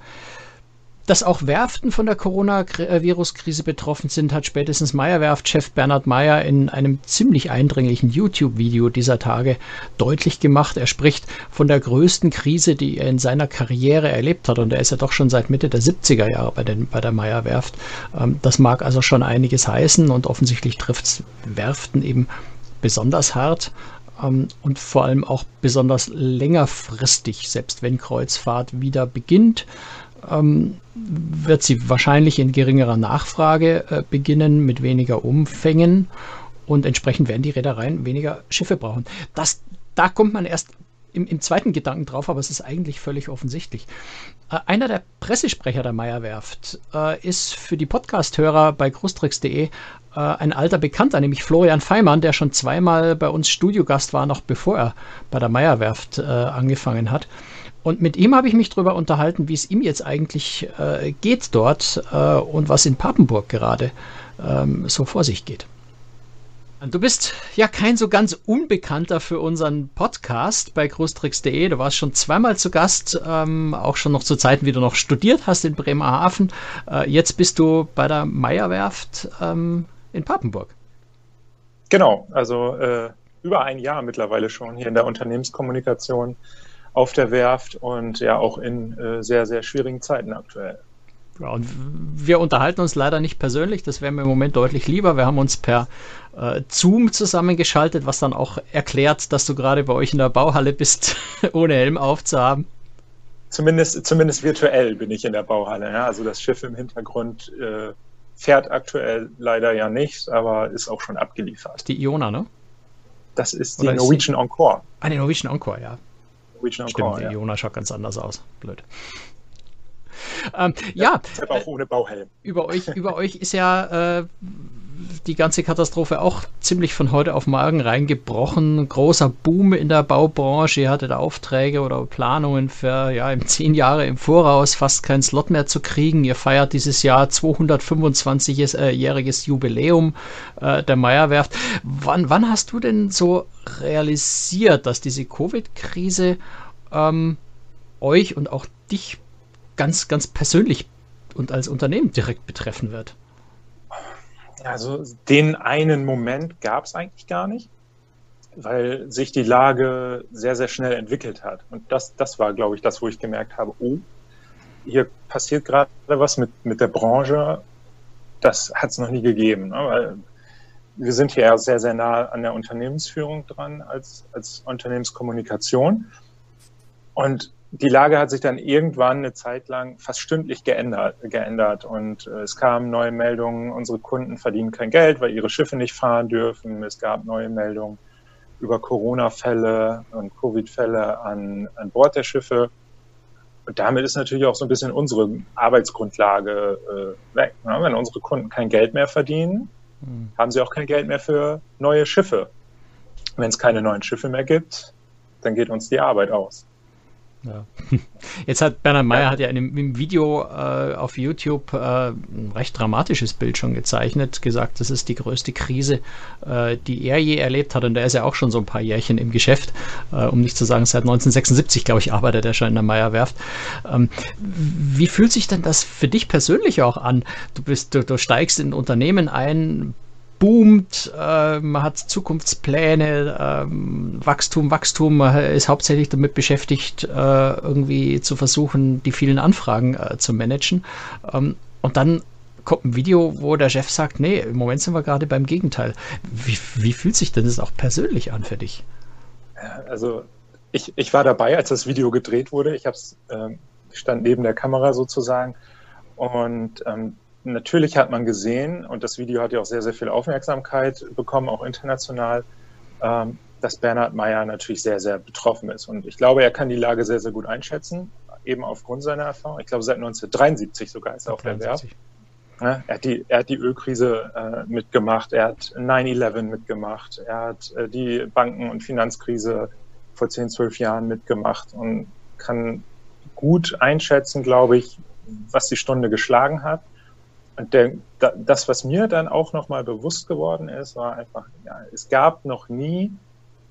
Dass auch Werften von der Coronavirus-Krise betroffen sind, hat spätestens Meyer-Werft-Chef Bernhard Meyer in einem ziemlich eindringlichen YouTube-Video dieser Tage deutlich gemacht. Er spricht von der größten Krise, die er in seiner Karriere erlebt hat. Und er ist ja doch schon seit Mitte der 70er Jahre bei, den, bei der Meyer-Werft. Ähm, Das mag also schon einiges heißen und offensichtlich trifft es Werften eben besonders hart ähm, und vor allem auch besonders längerfristig, selbst wenn Kreuzfahrt wieder beginnt ähm, wird sie wahrscheinlich in geringerer Nachfrage äh, beginnen, mit weniger Umfängen und entsprechend werden die Reedereien weniger Schiffe brauchen. Das, da kommt man erst im, im zweiten Gedanken drauf, aber es ist eigentlich völlig offensichtlich. Äh, einer der Pressesprecher der Meyer Werft äh, ist für die Podcast-Hörer bei großtricks.de äh, ein alter Bekannter, nämlich Florian Feimann, der schon zweimal bei uns Studiogast war, noch bevor er bei der Meierwerft äh, angefangen hat. Und mit ihm habe ich mich darüber unterhalten, wie es ihm jetzt eigentlich äh, geht dort äh, und was in Papenburg gerade ähm, so vor sich geht. Du bist ja kein so ganz Unbekannter für unseren Podcast bei großtricks.de. Du warst schon zweimal zu Gast, ähm, auch schon noch zu Zeiten, wie du noch studiert hast in Bremerhaven. Äh, jetzt bist du bei der Meierwerft ähm, in Papenburg. Genau, also äh, über ein Jahr mittlerweile schon hier in der Unternehmenskommunikation auf der Werft und ja auch in äh, sehr, sehr schwierigen Zeiten aktuell. Ja, und wir unterhalten uns leider nicht persönlich, das wäre mir im Moment deutlich lieber. Wir haben uns per äh, Zoom zusammengeschaltet, was dann auch erklärt, dass du gerade bei euch in der Bauhalle bist, ohne Helm aufzuhaben. Zumindest, zumindest virtuell bin ich in der Bauhalle. Ja? Also das Schiff im Hintergrund äh, fährt aktuell leider ja nicht, aber ist auch schon abgeliefert. Die Iona, ne? Das ist die Oder Norwegian ist Encore. Ah, die Norwegian Encore, ja. Norwegian Stimmt, die ja. Iona schaut ganz anders aus. Blöd. Ähm, ja, ja auch ohne Bauhelm. Über euch, über euch ist ja äh, die ganze Katastrophe auch ziemlich von heute auf morgen reingebrochen. Großer Boom in der Baubranche. Ihr hattet Aufträge oder Planungen für ja, zehn Jahre im Voraus fast keinen Slot mehr zu kriegen. Ihr feiert dieses Jahr 225-jähriges Jubiläum äh, der Meierwerft. Wann, wann hast du denn so realisiert, dass diese Covid-Krise ähm, euch und auch dich ganz, ganz persönlich und als Unternehmen direkt betreffen wird? Also den einen Moment gab es eigentlich gar nicht, weil sich die Lage sehr, sehr schnell entwickelt hat. Und das, das war, glaube ich, das, wo ich gemerkt habe, oh, hier passiert gerade was mit, mit der Branche. Das hat es noch nie gegeben. Ne? Weil wir sind hier sehr, sehr nah an der Unternehmensführung dran als, als Unternehmenskommunikation. Und die Lage hat sich dann irgendwann eine Zeit lang fast stündlich geändert, geändert und äh, es kamen neue Meldungen, unsere Kunden verdienen kein Geld, weil ihre Schiffe nicht fahren dürfen. Es gab neue Meldungen über Corona-Fälle und Covid-Fälle an, an Bord der Schiffe. Und damit ist natürlich auch so ein bisschen unsere Arbeitsgrundlage äh, weg. Ne? Wenn unsere Kunden kein Geld mehr verdienen, mhm. haben sie auch kein Geld mehr für neue Schiffe. Wenn es keine neuen Schiffe mehr gibt, dann geht uns die Arbeit aus. Ja. Jetzt hat Bernhard Meyer ja. hat ja in einem, im Video äh, auf YouTube äh, ein recht dramatisches Bild schon gezeichnet, gesagt, das ist die größte Krise, äh, die er je erlebt hat. Und er ist ja auch schon so ein paar Jährchen im Geschäft, äh, um nicht zu sagen, seit 1976, glaube ich, arbeitet er schon in der Meyer-Werft. Ähm, wie fühlt sich denn das für dich persönlich auch an? Du bist, du, du steigst in Unternehmen ein, boomt, äh, man hat Zukunftspläne, ähm, Wachstum, Wachstum, man ist hauptsächlich damit beschäftigt, äh, irgendwie zu versuchen, die vielen Anfragen äh, zu managen. Ähm, und dann kommt ein Video, wo der Chef sagt, nee, im Moment sind wir gerade beim Gegenteil. Wie, wie fühlt sich denn das auch persönlich an für dich? Also ich, ich war dabei, als das Video gedreht wurde. Ich hab's, stand neben der Kamera sozusagen. Und ähm, natürlich hat man gesehen, und das Video hat ja auch sehr, sehr viel Aufmerksamkeit bekommen, auch international, ähm, dass Bernhard Meyer natürlich sehr, sehr betroffen ist. Und ich glaube, er kann die Lage sehr, sehr gut einschätzen, eben aufgrund seiner Erfahrung. Ich glaube, seit 1973 sogar ist er auf der Werft. Ja, er, hat die, er hat die Ölkrise äh, mitgemacht, er hat 9-11 mitgemacht, er hat äh, die Banken- und Finanzkrise vor 10, 12 Jahren mitgemacht und kann gut einschätzen, glaube ich, was die Stunde geschlagen hat der, das, was mir dann auch nochmal bewusst geworden ist, war einfach, ja, es gab noch nie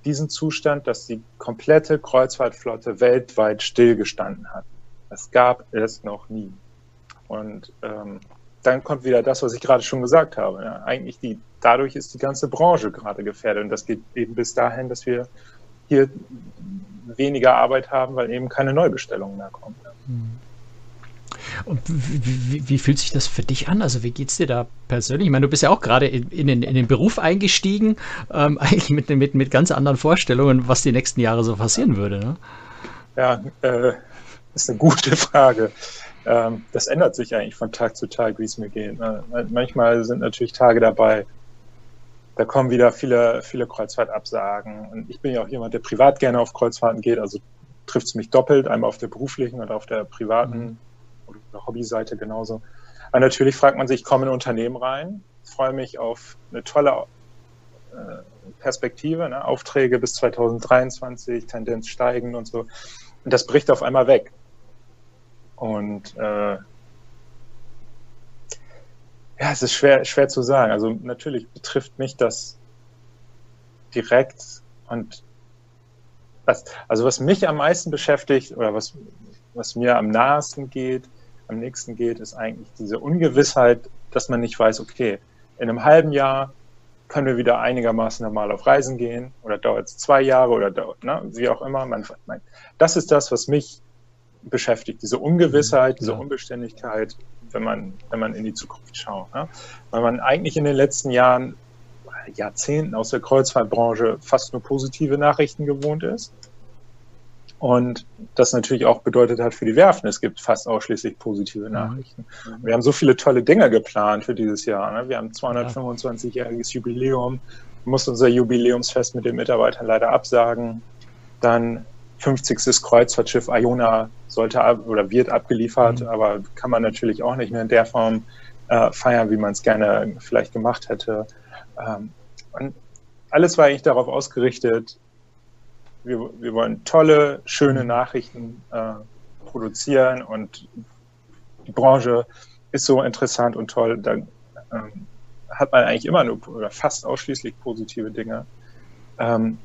diesen Zustand, dass die komplette Kreuzfahrtflotte weltweit stillgestanden hat. Das gab es noch nie. Und ähm, dann kommt wieder das, was ich gerade schon gesagt habe. Ja, eigentlich die, dadurch ist die ganze Branche gerade gefährdet. Und das geht eben bis dahin, dass wir hier weniger Arbeit haben, weil eben keine Neubestellungen mehr kommen. Mhm. Und wie, wie, fühlt sich das für dich an? Also wie geht es dir da persönlich? Ich meine, du bist ja auch gerade in, in, den, in den Beruf eingestiegen, ähm, eigentlich mit, mit, mit ganz anderen Vorstellungen, was die nächsten Jahre so passieren würde. Ne? Ja, äh, ist eine gute Frage. Ähm, das ändert sich eigentlich von Tag zu Tag, wie es mir geht. Ne? Manchmal sind natürlich Tage dabei, da kommen wieder viele, viele Kreuzfahrtabsagen. Und ich bin ja auch jemand, der privat gerne auf Kreuzfahrten geht, also trifft es mich doppelt, einmal auf der beruflichen und auf der privaten oder Hobbyseite genauso. Aber natürlich fragt man sich, ich komme in ein Unternehmen rein, freue mich auf eine tolle äh, Perspektive, ne? Aufträge bis 2023, Tendenz steigen und so. Und das bricht auf einmal weg. Und äh, ja, es ist schwer, schwer zu sagen. Also natürlich betrifft mich das direkt und was, also was mich am meisten beschäftigt oder was, was mir am nahesten geht, am nächsten geht, ist eigentlich diese Ungewissheit, dass man nicht weiß, okay, in einem halben Jahr können wir wieder einigermaßen normal auf Reisen gehen oder dauert es zwei Jahre oder dauert, ne, wie auch immer. Man, man, das ist das, was mich beschäftigt, diese Ungewissheit, diese Unbeständigkeit, wenn man, wenn man in die Zukunft schaut. Ne? Weil man eigentlich in den letzten Jahren, Jahrzehnten aus der Kreuzfahrtbranche fast nur positive Nachrichten gewohnt ist. Und das natürlich auch bedeutet hat für die Werften, es gibt fast ausschließlich positive mhm. Nachrichten. Mhm. Wir haben so viele tolle Dinge geplant für dieses Jahr. Ne? Wir haben 225-jähriges Jubiläum, mussten unser Jubiläumsfest mit den Mitarbeitern leider absagen. Dann 50. Kreuzfahrtschiff Iona sollte ab, oder wird abgeliefert, mhm. aber kann man natürlich auch nicht mehr in der Form äh, feiern, wie man es gerne vielleicht gemacht hätte. Ähm, und alles war eigentlich darauf ausgerichtet, wir, wir wollen tolle, schöne Nachrichten äh, produzieren und die Branche ist so interessant und toll. Da ähm, hat man eigentlich immer nur oder fast ausschließlich positive Dinge. Ähm,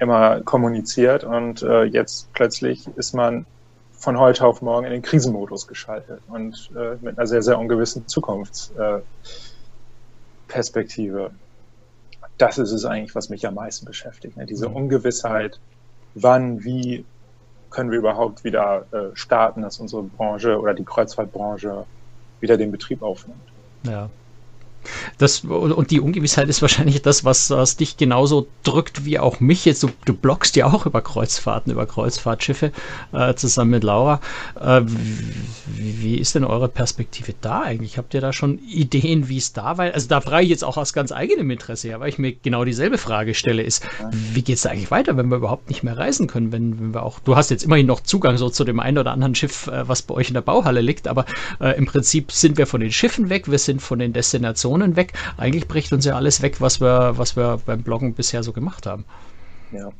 immer kommuniziert und äh, jetzt plötzlich ist man von heute auf morgen in den Krisenmodus geschaltet und äh, mit einer sehr, sehr ungewissen Zukunftsperspektive. Äh, das ist es eigentlich, was mich am meisten beschäftigt. Ne? Diese mhm. Ungewissheit, wann, wie können wir überhaupt wieder äh, starten, dass unsere Branche oder die Kreuzfahrtbranche wieder den Betrieb aufnimmt. Ja. Das, und die Ungewissheit ist wahrscheinlich das, was, was dich genauso drückt wie auch mich. Jetzt, du, du bloggst ja auch über Kreuzfahrten, über Kreuzfahrtschiffe äh, zusammen mit Laura. Äh, wie, ist denn eure Perspektive da eigentlich? Habt ihr da schon Ideen, wie es da war? Also da frage ich jetzt auch aus ganz eigenem Interesse, ja, weil ich mir genau dieselbe Frage stelle, ist, wie geht es eigentlich weiter, wenn wir überhaupt nicht mehr reisen können? Wenn, wenn wir auch, du hast jetzt immerhin noch Zugang so zu dem einen oder anderen Schiff, äh, was bei euch in der Bauhalle liegt, aber äh, im Prinzip sind wir von den Schiffen weg, wir sind von den Destinationen Informationen weg. Eigentlich bricht uns ja alles weg, was wir, was wir beim Bloggen bisher so gemacht haben. Ja,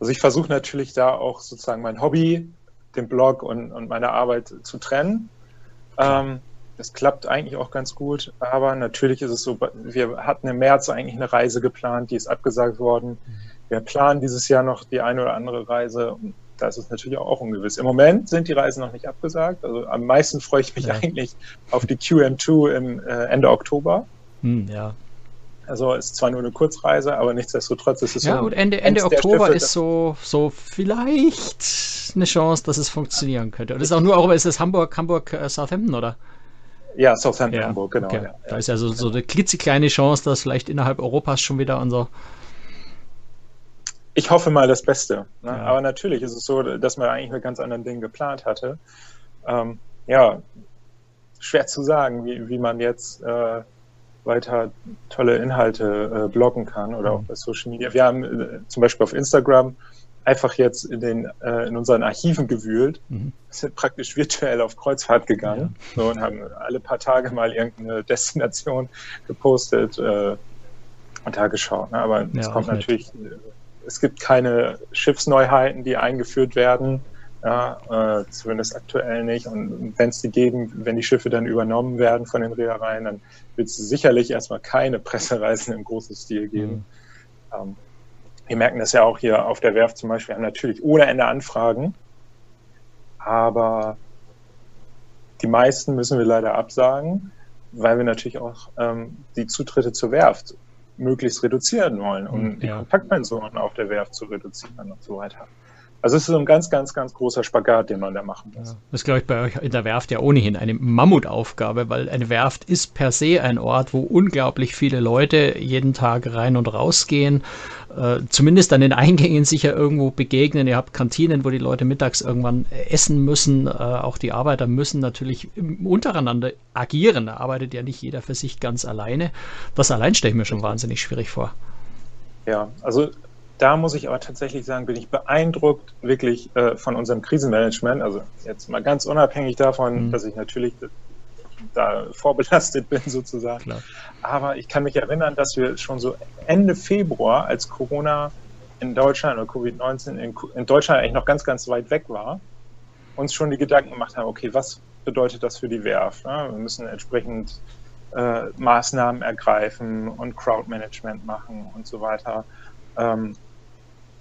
also ich versuche natürlich da auch sozusagen mein Hobby, den Blog und, und meine Arbeit zu trennen. Ähm, das klappt eigentlich auch ganz gut, aber natürlich ist es so, wir hatten im März eigentlich eine Reise geplant, die ist abgesagt worden. Wir planen dieses Jahr noch die eine oder andere Reise und da ist es natürlich auch ungewiss. Im Moment sind die Reisen noch nicht abgesagt. Also am meisten freue ich mich ja. eigentlich auf die QM2 im äh, Ende Oktober. Hm, ja. Also ist zwar nur eine Kurzreise, aber nichtsdestotrotz ist es ja, so. gut, Ende, Ende Oktober Schiffe, ist so, so vielleicht eine Chance, dass es funktionieren könnte. Und das ist auch nur, auch, ist es Hamburg, Hamburg, äh, Southampton, oder? Ja, Southampton, ja, Hamburg, genau. Okay. Ja, da ist ja so, so eine klitzekleine Chance, dass vielleicht innerhalb Europas schon wieder unser. Ich hoffe mal das Beste. Ne? Ja. Aber natürlich ist es so, dass man eigentlich mit ganz anderen Dingen geplant hatte. Ähm, ja, schwer zu sagen, wie, wie man jetzt. Äh, weiter tolle Inhalte äh, bloggen kann oder auch mhm. bei Social Media. Wir haben äh, zum Beispiel auf Instagram einfach jetzt in, den, äh, in unseren Archiven gewühlt, mhm. sind praktisch virtuell auf Kreuzfahrt gegangen ja. so, und haben alle paar Tage mal irgendeine Destination gepostet äh, und da geschaut. Ne? Aber ja, es kommt natürlich, nett. Äh, es gibt keine Schiffsneuheiten, die eingeführt werden. Ja, äh, zumindest aktuell nicht. Und wenn es die geben, wenn die Schiffe dann übernommen werden von den Reedereien, dann wird es sicherlich erstmal keine Pressereisen im großen Stil geben. Mhm. Ähm, wir merken das ja auch hier auf der Werft zum Beispiel, wir haben natürlich ohne Ende Anfragen, aber die meisten müssen wir leider absagen, weil wir natürlich auch ähm, die Zutritte zur Werft möglichst reduzieren wollen, um ja. die Kontaktpensionen auf der Werft zu reduzieren und so weiter. Also es ist so ein ganz, ganz, ganz großer Spagat, den man da machen muss. Ja, das ist, glaube ich, bei euch in der Werft ja ohnehin eine Mammutaufgabe, weil eine Werft ist per se ein Ort, wo unglaublich viele Leute jeden Tag rein und rausgehen, äh, zumindest an den Eingängen sicher irgendwo begegnen. Ihr habt Kantinen, wo die Leute mittags irgendwann essen müssen. Äh, auch die Arbeiter müssen natürlich untereinander agieren. Da arbeitet ja nicht jeder für sich ganz alleine. Das allein stelle ich mir schon wahnsinnig schwierig vor. Ja, also da muss ich aber tatsächlich sagen, bin ich beeindruckt wirklich äh, von unserem Krisenmanagement. Also jetzt mal ganz unabhängig davon, mhm. dass ich natürlich da vorbelastet bin sozusagen. Klar. Aber ich kann mich erinnern, dass wir schon so Ende Februar, als Corona in Deutschland oder Covid-19 in, in, Deutschland eigentlich noch ganz, ganz weit weg war, uns schon die Gedanken gemacht haben, okay, was bedeutet das für die Werft? Ne? Wir müssen entsprechend äh, Maßnahmen ergreifen und Crowdmanagement machen und so weiter. Ähm,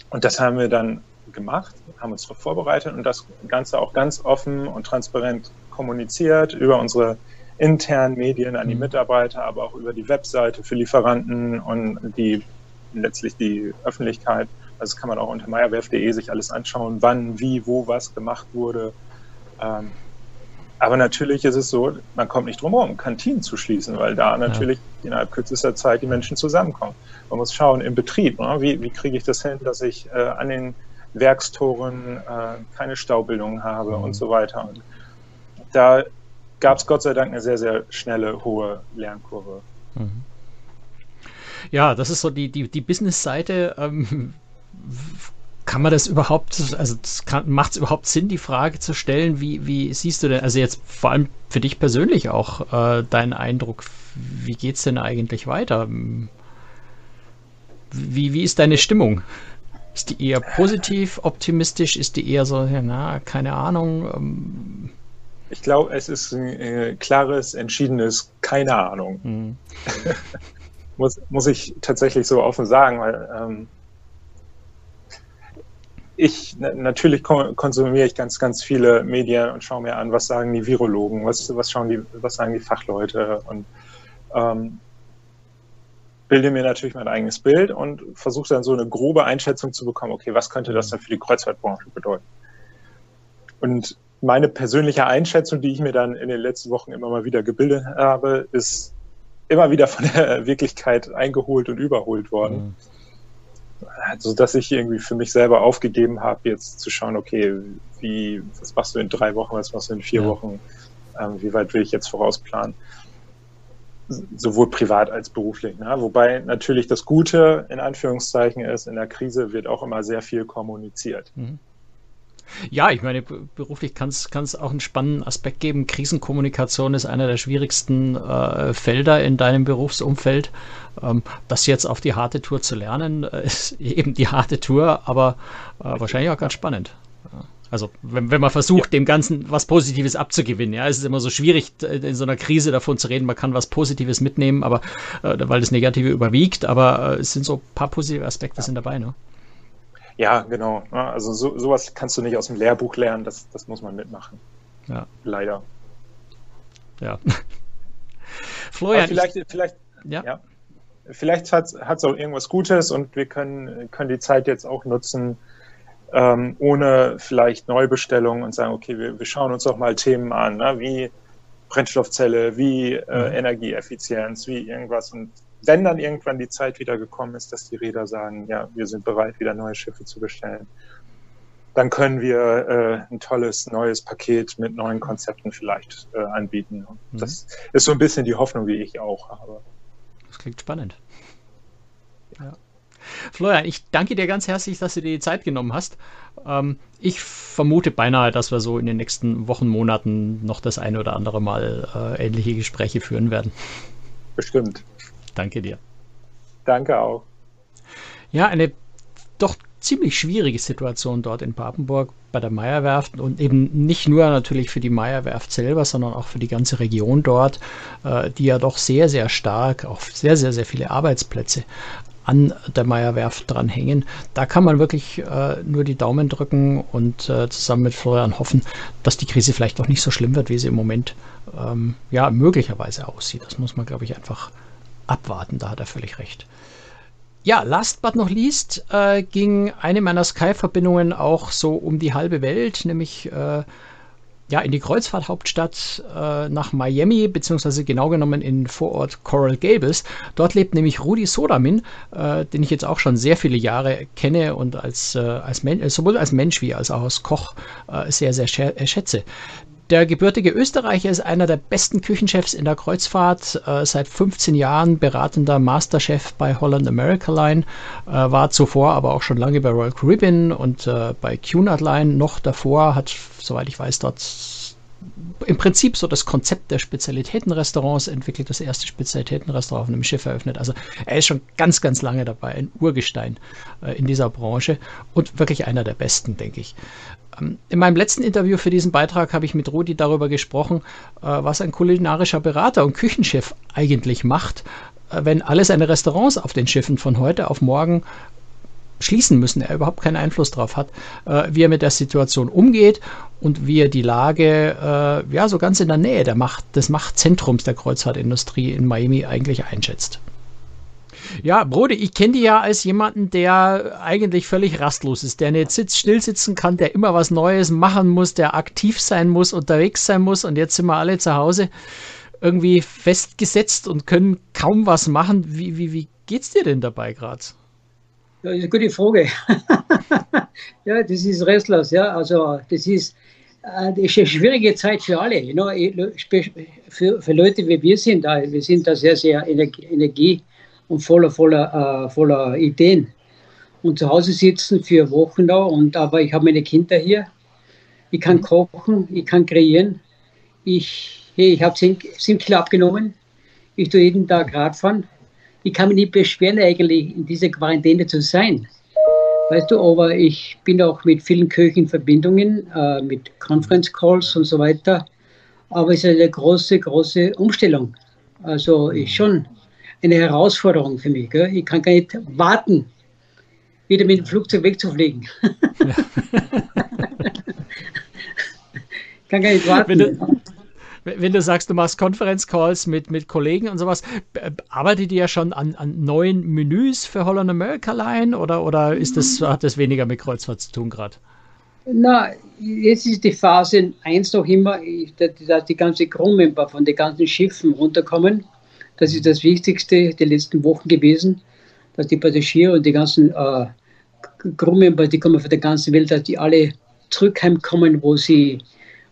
und das haben wir dann gemacht, haben uns darauf vorbereitet und das Ganze auch ganz offen und transparent kommuniziert über unsere internen Medien an die mhm. Mitarbeiter, aber auch über die Webseite für Lieferanten und die letztlich die Öffentlichkeit. Also das kann man auch unter meyerwerf.de sich alles anschauen, wann, wie, wo was gemacht wurde. Ähm, aber natürlich ist es so, man kommt nicht drum herum, Kantinen zu schließen, weil da natürlich ja. innerhalb kürzester Zeit die Menschen zusammenkommen. Man muss schauen im Betrieb, ne? wie, wie kriege ich das hin, dass ich äh, an den Werkstoren äh, keine Staubildung habe mhm. und so weiter. Und da gab es Gott sei Dank eine sehr, sehr schnelle, hohe Lernkurve. Mhm. Ja, das ist so die, die, die Business-Seite. Ähm, kann man das überhaupt, also macht es überhaupt Sinn, die Frage zu stellen, wie, wie siehst du denn, also jetzt vor allem für dich persönlich auch, äh, deinen Eindruck, wie geht es denn eigentlich weiter? Wie, wie ist deine Stimmung? Ist die eher positiv, optimistisch? Ist die eher so, ja, na, keine Ahnung? Ähm, ich glaube, es ist ein äh, klares, entschiedenes Keine Ahnung. Mhm. muss, muss ich tatsächlich so offen sagen, weil ähm, ich natürlich konsumiere ich ganz, ganz viele Medien und schaue mir an, was sagen die Virologen, was, was schauen die, was sagen die Fachleute und ähm, bilde mir natürlich mein eigenes Bild und versuche dann so eine grobe Einschätzung zu bekommen, okay, was könnte das dann für die Kreuzfahrtbranche bedeuten? Und meine persönliche Einschätzung, die ich mir dann in den letzten Wochen immer mal wieder gebildet habe, ist immer wieder von der Wirklichkeit eingeholt und überholt worden. Mhm. Also, dass ich irgendwie für mich selber aufgegeben habe, jetzt zu schauen, okay, wie, was machst du in drei Wochen, was machst du in vier ja. Wochen, ähm, wie weit will ich jetzt vorausplanen? Sowohl privat als beruflich. Ne? Wobei natürlich das Gute in Anführungszeichen ist, in der Krise wird auch immer sehr viel kommuniziert. Mhm. Ja, ich meine, beruflich kann es auch einen spannenden Aspekt geben. Krisenkommunikation ist einer der schwierigsten äh, Felder in deinem Berufsumfeld. Ähm, das jetzt auf die harte Tour zu lernen, äh, ist eben die harte Tour, aber äh, wahrscheinlich auch ganz spannend. Also wenn, wenn man versucht, ja. dem Ganzen was Positives abzugewinnen, ja, es ist immer so schwierig, in so einer Krise davon zu reden, man kann was Positives mitnehmen, aber äh, weil das Negative überwiegt, aber äh, es sind so ein paar positive Aspekte ja. sind dabei, ne? Ja, genau. Also so, sowas kannst du nicht aus dem Lehrbuch lernen, das, das muss man mitmachen. Ja. Leider. Ja. Florian. Aber vielleicht, ich, vielleicht, ja. ja. Vielleicht hat es auch irgendwas Gutes und wir können, können die Zeit jetzt auch nutzen, ähm, ohne vielleicht Neubestellungen und sagen, okay, wir, wir schauen uns doch mal Themen an, ne, wie Brennstoffzelle, wie äh, mhm. Energieeffizienz, wie irgendwas und wenn dann irgendwann die Zeit wieder gekommen ist, dass die Reeder sagen, ja, wir sind bereit, wieder neue Schiffe zu bestellen, dann können wir äh, ein tolles neues Paket mit neuen Konzepten vielleicht äh, anbieten. Mhm. Das ist so ein bisschen die Hoffnung, die ich auch habe. Das klingt spannend. Ja. Florian, ich danke dir ganz herzlich, dass du dir die Zeit genommen hast. Ähm, ich vermute beinahe, dass wir so in den nächsten Wochen, Monaten noch das eine oder andere Mal äh, ähnliche Gespräche führen werden. Bestimmt. Danke dir. Danke auch. Ja, eine doch ziemlich schwierige Situation dort in Papenburg bei der Meierwerft und eben nicht nur natürlich für die Meierwerft selber, sondern auch für die ganze Region dort, äh, die ja doch sehr, sehr stark auf sehr, sehr, sehr viele Arbeitsplätze an der Meierwerft dranhängen. Da kann man wirklich äh, nur die Daumen drücken und äh, zusammen mit Florian hoffen, dass die Krise vielleicht auch nicht so schlimm wird, wie sie im Moment ähm, ja möglicherweise aussieht. Das muss man, glaube ich, einfach abwarten, da hat er völlig recht. Ja, last but not least äh, ging eine meiner Sky-Verbindungen auch so um die halbe Welt, nämlich äh, ja, in die Kreuzfahrthauptstadt äh, nach Miami, beziehungsweise genau genommen in Vorort Coral Gables. Dort lebt nämlich Rudi Sodamin, äh, den ich jetzt auch schon sehr viele Jahre kenne und als, äh, als Men sowohl als Mensch wie als auch als Koch äh, sehr, sehr schätze. Der gebürtige Österreicher ist einer der besten Küchenchefs in der Kreuzfahrt, äh, seit 15 Jahren beratender Masterchef bei Holland America Line, äh, war zuvor aber auch schon lange bei Royal Caribbean und äh, bei Cunard Line noch davor, hat, soweit ich weiß, dort im Prinzip so das Konzept der Spezialitätenrestaurants entwickelt, das erste Spezialitätenrestaurant auf einem Schiff eröffnet. Also er ist schon ganz, ganz lange dabei, ein Urgestein äh, in dieser Branche und wirklich einer der besten, denke ich. Ähm, in meinem letzten Interview für diesen Beitrag habe ich mit Rudi darüber gesprochen, äh, was ein kulinarischer Berater und Küchenchef eigentlich macht, äh, wenn alle seine Restaurants auf den Schiffen von heute auf morgen schließen müssen, er überhaupt keinen Einfluss darauf hat, äh, wie er mit der Situation umgeht und wie er die Lage ja so ganz in der Nähe der Macht, des Machtzentrums der Kreuzfahrtindustrie in Miami eigentlich einschätzt. Ja, Brode, ich kenne dich ja als jemanden, der eigentlich völlig rastlos ist, der nicht sitz, still sitzen kann, der immer was Neues machen muss, der aktiv sein muss, unterwegs sein muss und jetzt sind wir alle zu Hause irgendwie festgesetzt und können kaum was machen. Wie, wie, wie geht's dir denn dabei gerade? Ja, das ist eine gute Frage. ja, das ist restlos, ja. Also das ist, äh, das ist eine schwierige Zeit für alle. You know? für, für Leute wie wir sind, wir sind da sehr, sehr Energie und voller, voller, uh, voller Ideen. Und zu Hause sitzen für Wochen da, und, aber ich habe meine Kinder hier. Ich kann kochen, ich kann kreieren. Ich, hey, ich habe 10, 10 Kilo abgenommen. Ich tue jeden Tag Radfahren ich kann mich nicht beschweren, eigentlich in dieser Quarantäne zu sein. Weißt du, aber ich bin auch mit vielen Kirchen in Verbindungen, äh, mit Conference Calls und so weiter. Aber es ist eine große, große Umstellung. Also ist schon eine Herausforderung für mich. Gell? Ich kann gar nicht warten, wieder mit dem Flugzeug wegzufliegen. Ja. kann gar nicht warten wenn du sagst, du machst Konferenzcalls mit, mit Kollegen und sowas, arbeitet ihr ja schon an, an neuen Menüs für Holland America Line oder, oder ist das, hat das weniger mit Kreuzfahrt zu tun gerade? Na, jetzt ist die Phase 1 noch immer, dass die ganze Crewmember von den ganzen Schiffen runterkommen. Das ist das Wichtigste der letzten Wochen gewesen, dass die Passagiere und die ganzen äh, Crewmember, die kommen von der ganzen Welt, dass die alle zurück heimkommen, wo sie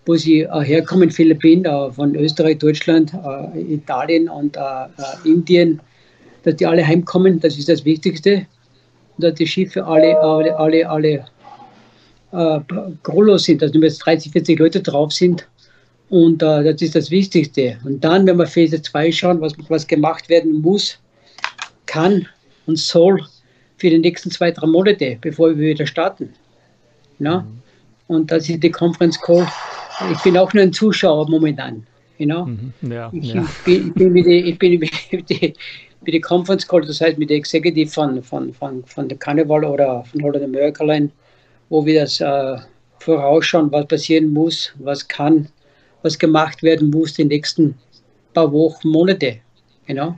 wo sie äh, herkommen, Philippinen, äh, von Österreich, Deutschland, äh, Italien und Indien, dass die alle heimkommen, das ist das Wichtigste. Und dass die Schiffe alle, alle, alle, alle äh, grollos sind, dass nur jetzt 30, 40 Leute drauf sind. Und äh, das ist das Wichtigste. Und dann, wenn wir Phase 2 schauen, was, was gemacht werden muss, kann und soll für die nächsten zwei, drei Monate, bevor wir wieder starten. Ja? Mhm. Und das ist die Conference Call ich bin auch nur ein Zuschauer momentan. You know? Mhm, ja, ich, ja. bin, ich bin mit der, ich bin mit der, mit der Conference Call, das heißt mit der Executive von, von, von, von der Carnival oder von Holland America Line, wo wir das äh, vorausschauen, was passieren muss, was kann, was gemacht werden muss die nächsten paar Wochen, Monate. Know?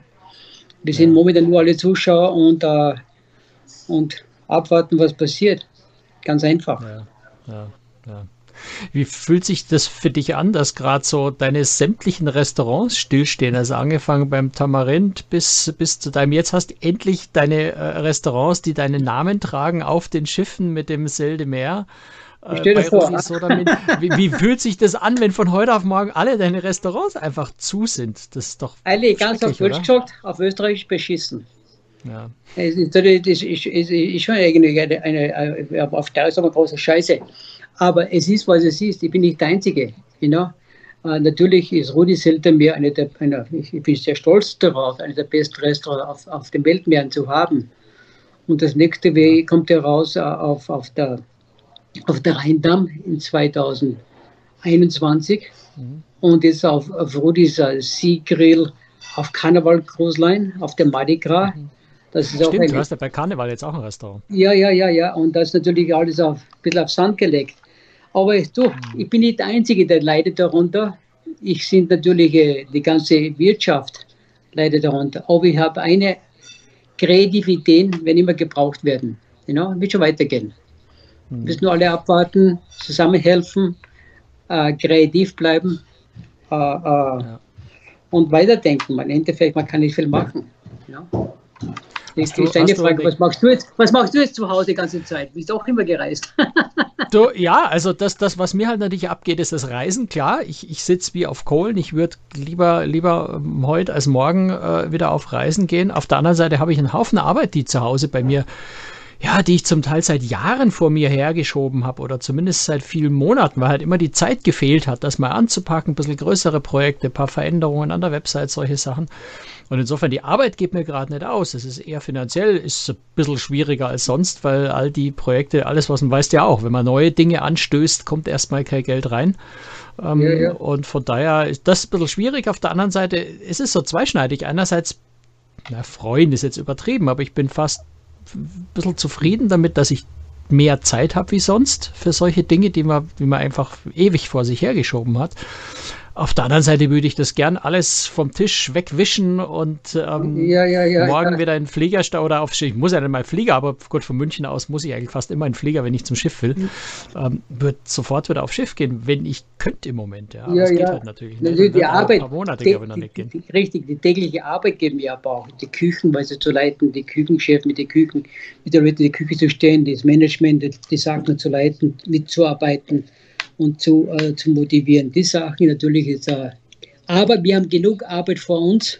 Wir sind momentan nur alle Zuschauer und, äh, und abwarten, was passiert. Ganz einfach. Ja, ja, ja. Wie fühlt sich das für dich an, dass gerade so deine sämtlichen Restaurants stillstehen? Also angefangen beim Tamarind bis, bis zu deinem, jetzt hast du endlich deine äh, Restaurants, die deinen Namen tragen, auf den Schiffen mit dem Selde Meer. Äh, stell dir vor. Wie, wie, fühlt sich das an, wenn von heute auf morgen alle deine Restaurants einfach zu sind? Das ist doch. Alle, ganz auf Deutsch gesagt, auf Österreich beschissen. Ja. Es ist, das ist, ist, ist, schon eigentlich eine, eine, auf Deutsch eine große Scheiße. Aber es ist, was es ist. Ich bin nicht der Einzige. You know? Uh, natürlich ist Rudi Seltermeer eine der, eine, ich bin sehr stolz darauf, eine der besten Restaurants auf, auf den Weltmeeren zu haben. Und das nächste Way kommt heraus uh, auf, auf, der, auf der Rheindamm in 2021 mhm. und jetzt auf, auf Rudis uh, Sea Grill auf Carnival Cruise Line, auf der Mardi Gras. Mhm. Das ist Stimmt, auch du hast ja bei Karneval jetzt auch ein Restaurant. Ja, ja, ja, ja. Und das ist natürlich alles auf, ein bisschen auf Sand gelegt. Aber du, ich bin nicht der Einzige, der leidet darunter. Ich sind natürlich äh, die ganze Wirtschaft leidet darunter. Aber ich habe eine kreative Ideen, wenn immer gebraucht werden. Know, wird schon weitergehen. Wir müssen nur alle abwarten, zusammenhelfen, äh, kreativ bleiben äh, äh, ja. und weiterdenken. Im Endeffekt, man kann nicht viel machen. Know? Das ist deine Frage, was machst, du jetzt, was machst du jetzt zu Hause die ganze Zeit? Du bist auch immer gereist. du, ja, also das, das, was mir halt natürlich abgeht, ist das Reisen. Klar, ich, ich sitze wie auf Kohlen. Ich würde lieber, lieber ähm, heute als morgen äh, wieder auf Reisen gehen. Auf der anderen Seite habe ich einen Haufen Arbeit, die zu Hause bei mir ja, die ich zum Teil seit Jahren vor mir hergeschoben habe oder zumindest seit vielen Monaten, weil halt immer die Zeit gefehlt hat, das mal anzupacken, ein bisschen größere Projekte, ein paar Veränderungen an der Website, solche Sachen. Und insofern, die Arbeit geht mir gerade nicht aus. Es ist eher finanziell, ist ein bisschen schwieriger als sonst, weil all die Projekte, alles was man weiß ja auch, wenn man neue Dinge anstößt, kommt erstmal kein Geld rein. Ähm, ja, ja. Und von daher ist das ein bisschen schwierig. Auf der anderen Seite ist es so zweischneidig. Einerseits, na, freuen ist jetzt übertrieben, aber ich bin fast ein bisschen zufrieden damit, dass ich mehr Zeit habe wie sonst für solche Dinge, die man, die man einfach ewig vor sich hergeschoben hat. Auf der anderen Seite würde ich das gern alles vom Tisch wegwischen und ähm, ja, ja, ja, morgen wieder in den Flieger oder auf Ich muss ja nicht mal Flieger, aber gut, von München aus muss ich eigentlich fast immer in den Flieger, wenn ich zum Schiff will. Mhm. Ähm, wird sofort wieder auf Schiff gehen, wenn ich könnte im Moment. Ja, ja, das geht halt natürlich nicht. Also die Arbeit, ein paar Monate, die, glaube ich, die, die, richtig, die tägliche Arbeit geben wir aber auch. Die Küchenweise zu leiten, die Küchenchef mit den Küchen, mit der Leute die Küche zu stehen, das Management, die Sachen zu leiten, mitzuarbeiten und zu, äh, zu motivieren. Die Sachen natürlich ist, äh, aber wir haben genug Arbeit vor uns.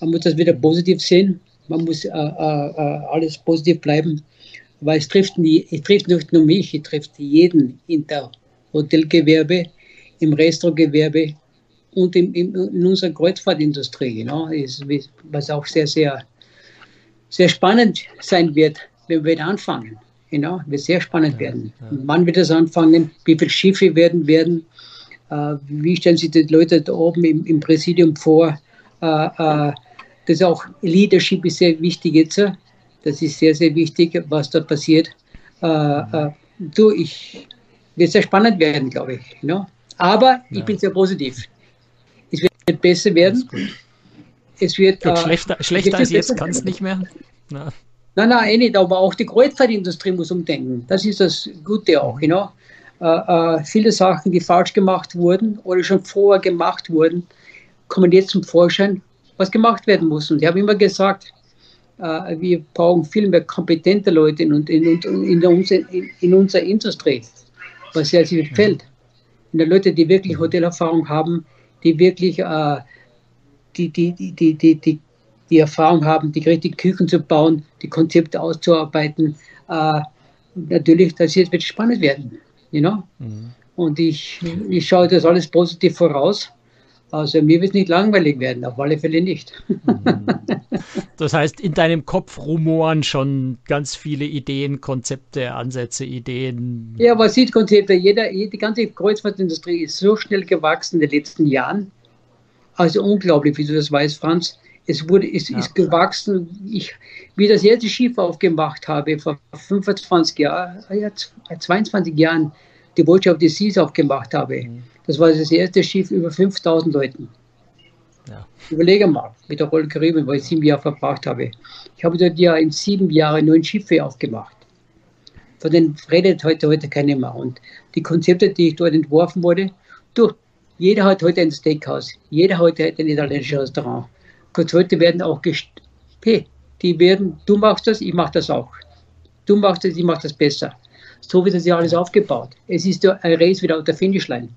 Man muss das wieder positiv sehen. Man muss äh, äh, äh, alles positiv bleiben, weil es trifft, nie, es trifft nicht nur mich, es trifft jeden in der Hotelgewerbe, im Restaurantgewerbe und im, im, in unserer Kreuzfahrtindustrie. Genau, ist, was auch sehr, sehr, sehr spannend sein wird, wenn wir wieder anfangen. Genau, wird sehr spannend ja, werden. Ja. Wann wird es anfangen? Wie viele Schiffe werden werden? Äh, wie stellen sich die Leute da oben im, im Präsidium vor? Äh, äh, das ist auch Leadership ist sehr wichtig jetzt. Das ist sehr, sehr wichtig, was da passiert. Äh, äh, du, ich wird sehr spannend werden, glaube ich. Genau. Aber ich bin sehr positiv. Es wird besser werden. Es wird, Gut, schlechter, schlechter als jetzt kann es nicht mehr. Na. Nein, nein, eh nicht, aber auch die Kreuzfahrtindustrie muss umdenken. Das ist das Gute auch, you know? äh, äh, viele Sachen, die falsch gemacht wurden oder schon vorher gemacht wurden, kommen jetzt zum Vorschein, was gemacht werden muss. Und ich habe immer gesagt, äh, wir brauchen viel mehr kompetente Leute in, in, in, in, in unserer Industrie, was sehr viel fällt. Und Leute, die wirklich Hotelerfahrung haben, die wirklich äh, die, die, die, die, die, die Erfahrung haben, die richtigen Küchen zu bauen, die Konzepte auszuarbeiten. Äh, natürlich, das jetzt wird spannend werden. You know? Mhm. Und ich, ich schaue das alles positiv voraus. Also mir wird es nicht langweilig werden, auf alle Fälle nicht. Mhm. Das heißt, in deinem Kopf rumoren schon ganz viele Ideen, Konzepte, Ansätze, Ideen. Ja, aber sieht Konzepte, jeder, die ganze Kreuzfahrtindustrie ist so schnell gewachsen in den letzten Jahren. Also unglaublich, wie du das weißt, Franz. Es wurde, es ja. ist gewachsen. Ich, wie das erste Schiff aufgemacht habe, vor 25 Jahren, 22 Jahren, die Watch of the Seas aufgemacht habe. Mhm. Das war das erste Schiff über 5000 Leuten. Ja. Überlege mal, mit der Royal Caribbean, wo ich sieben Jahre verbracht habe. Ich habe dort ja in sieben Jahren neun Schiffe aufgemacht. Von denen redet heute, heute keiner mehr. Und die Konzepte, die ich dort entworfen wurde, du, jeder hat heute ein Steakhouse, jeder hat heute ein italienisches Restaurant. Konzerte werden auch gest hey, die werden, du machst das, ich mach das auch. Du machst das, ich mach das besser. So wird das ja alles aufgebaut. Es ist ja ein Race without der Finishline.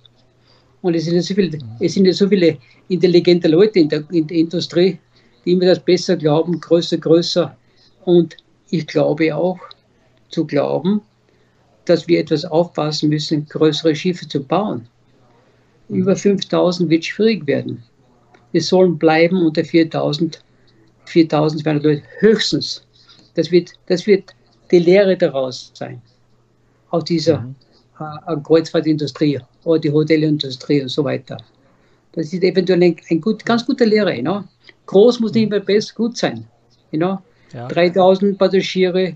Und es sind, ja so viele, es sind ja so viele intelligente Leute in der, in der Industrie, die immer das besser glauben, größer, größer. Und ich glaube auch zu glauben, dass wir etwas aufpassen müssen, größere Schiffe zu bauen. Über 5000 wird schwierig werden wir sollen bleiben unter 4000, 4200 Leute, höchstens. Das wird, das wird die Lehre daraus sein, aus dieser mhm. äh, Kreuzfahrtindustrie oder die Hotelindustrie und so weiter. Das ist eventuell ein, ein gut, ganz guter Lehre. You know? Groß muss nicht immer best gut sein. You know? Ja. 3000 Passagiere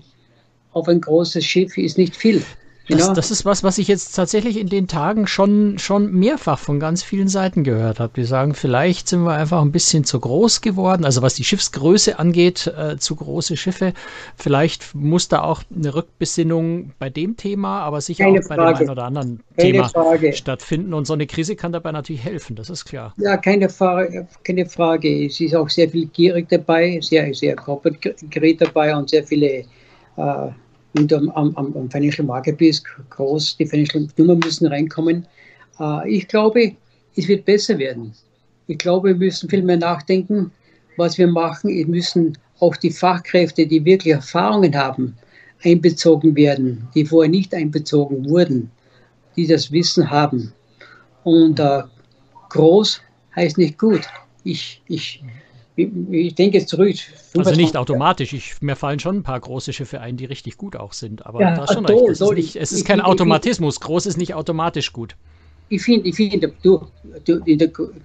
auf ein großes Schiff ist nicht viel. Das, ja. das, ist was, was ich jetzt tatsächlich in den Tagen schon, schon mehrfach von ganz vielen Seiten gehört habe. Die sagen, vielleicht sind wir einfach ein bisschen zu groß geworden. Also was die Schiffsgröße angeht, äh, zu große Schiffe. Vielleicht muss da auch eine Rückbesinnung bei dem Thema, aber sicher keine auch bei Frage. dem einen oder anderen keine Thema Frage. stattfinden. Und so eine Krise kann dabei natürlich helfen, das ist klar. Ja, keine, Frage, keine Frage. Es ist auch sehr viel gierig dabei, sehr, sehr Corporate Gerät dabei und sehr viele äh, und am, am, am Financial Marketplace groß, die Financial Nummern müssen reinkommen. Äh, ich glaube, es wird besser werden. Ich glaube, wir müssen viel mehr nachdenken, was wir machen. Wir müssen auch die Fachkräfte, die wirklich Erfahrungen haben, einbezogen werden, die vorher nicht einbezogen wurden, die das Wissen haben. Und äh, groß heißt nicht gut. Ich, ich, ich denke jetzt zurück. Also nicht automatisch. Ich, mir fallen schon ein paar große Schiffe ein, die richtig gut auch sind. Aber ja, da schon recht. Es ist, nicht, es ist kein ich, Automatismus. groß ist nicht automatisch gut. Ich finde, ich finde, du, du,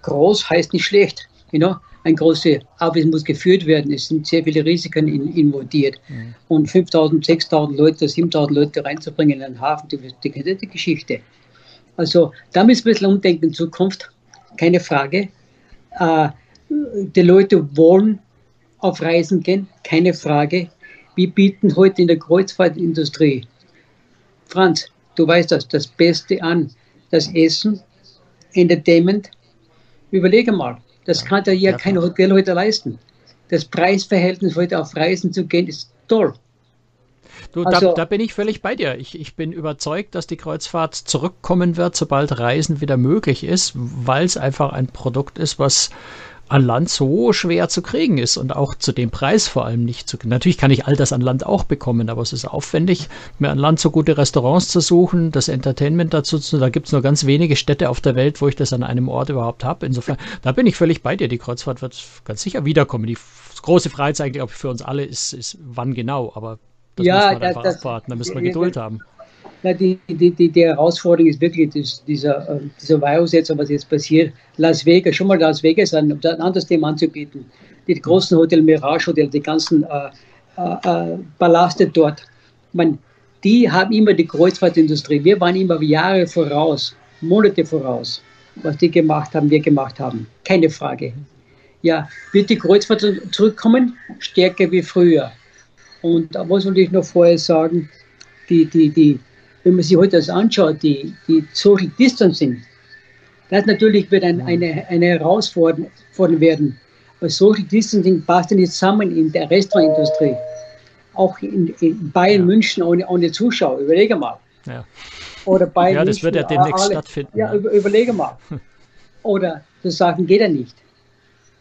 groß heißt nicht schlecht. You know? Ein große, aber es muss geführt werden. Es sind sehr viele Risiken in, involviert. Mhm. Und 5000, 6000 Leute, 7000 Leute reinzubringen in einen Hafen, die, die die Geschichte. Also da müssen wir ein bisschen umdenken in Zukunft. Keine Frage. Äh, die Leute wollen auf Reisen gehen, keine Frage. Wir bieten heute in der Kreuzfahrtindustrie, Franz, du weißt das, das Beste an. Das Essen, Entertainment. Überlege mal, das kann ja, ja kein Hotel heute leisten. Das Preisverhältnis heute auf Reisen zu gehen ist toll. Du, also, da, da, bin ich völlig bei dir. Ich, ich bin überzeugt, dass die Kreuzfahrt zurückkommen wird, sobald Reisen wieder möglich ist, weil es einfach ein Produkt ist, was an Land so schwer zu kriegen ist und auch zu dem Preis vor allem nicht zu kriegen. Natürlich kann ich all das an Land auch bekommen, aber es ist aufwendig, mir an Land so gute Restaurants zu suchen, das Entertainment dazu zu. Da gibt es nur ganz wenige Städte auf der Welt, wo ich das an einem Ort überhaupt habe. Insofern, da bin ich völlig bei dir. Die Kreuzfahrt wird ganz sicher wiederkommen. Die große Frage eigentlich, ob für uns alle ist, ist wann genau, aber das ja, muss man einfach das, abwarten. Da müssen wir Geduld haben. Ja, die, die, die, die Herausforderung ist wirklich das, dieser, äh, dieser Virus jetzt, was jetzt passiert. Las Vegas, schon mal Las Vegas ein, ein anderes Thema anzubieten. Die großen Hotel, Mirage Hotel, die ganzen äh, äh, Ballaste äh, dort. Man, die haben immer die Kreuzfahrtindustrie. Wir waren immer Jahre voraus, Monate voraus, was die gemacht haben, wir gemacht haben. Keine Frage. Ja, wird die Kreuzfahrt zurückkommen? Stärker wie früher. Und da muss ich noch vorher sagen, die, die, die, wenn man sich heute das anschaut, die, die Social Distancing, das natürlich wird ein, eine, eine Herausforderung werden. Weil Social Distancing passt ja nicht zusammen in der Restaurantindustrie. Auch in, in Bayern, ja. München ohne, ohne Zuschauer. Überlege mal. Ja. Oder Bayern, ja, das München, wird ja demnächst alle, stattfinden. Ja, über, überlege mal. Oder das sagen geht ja nicht.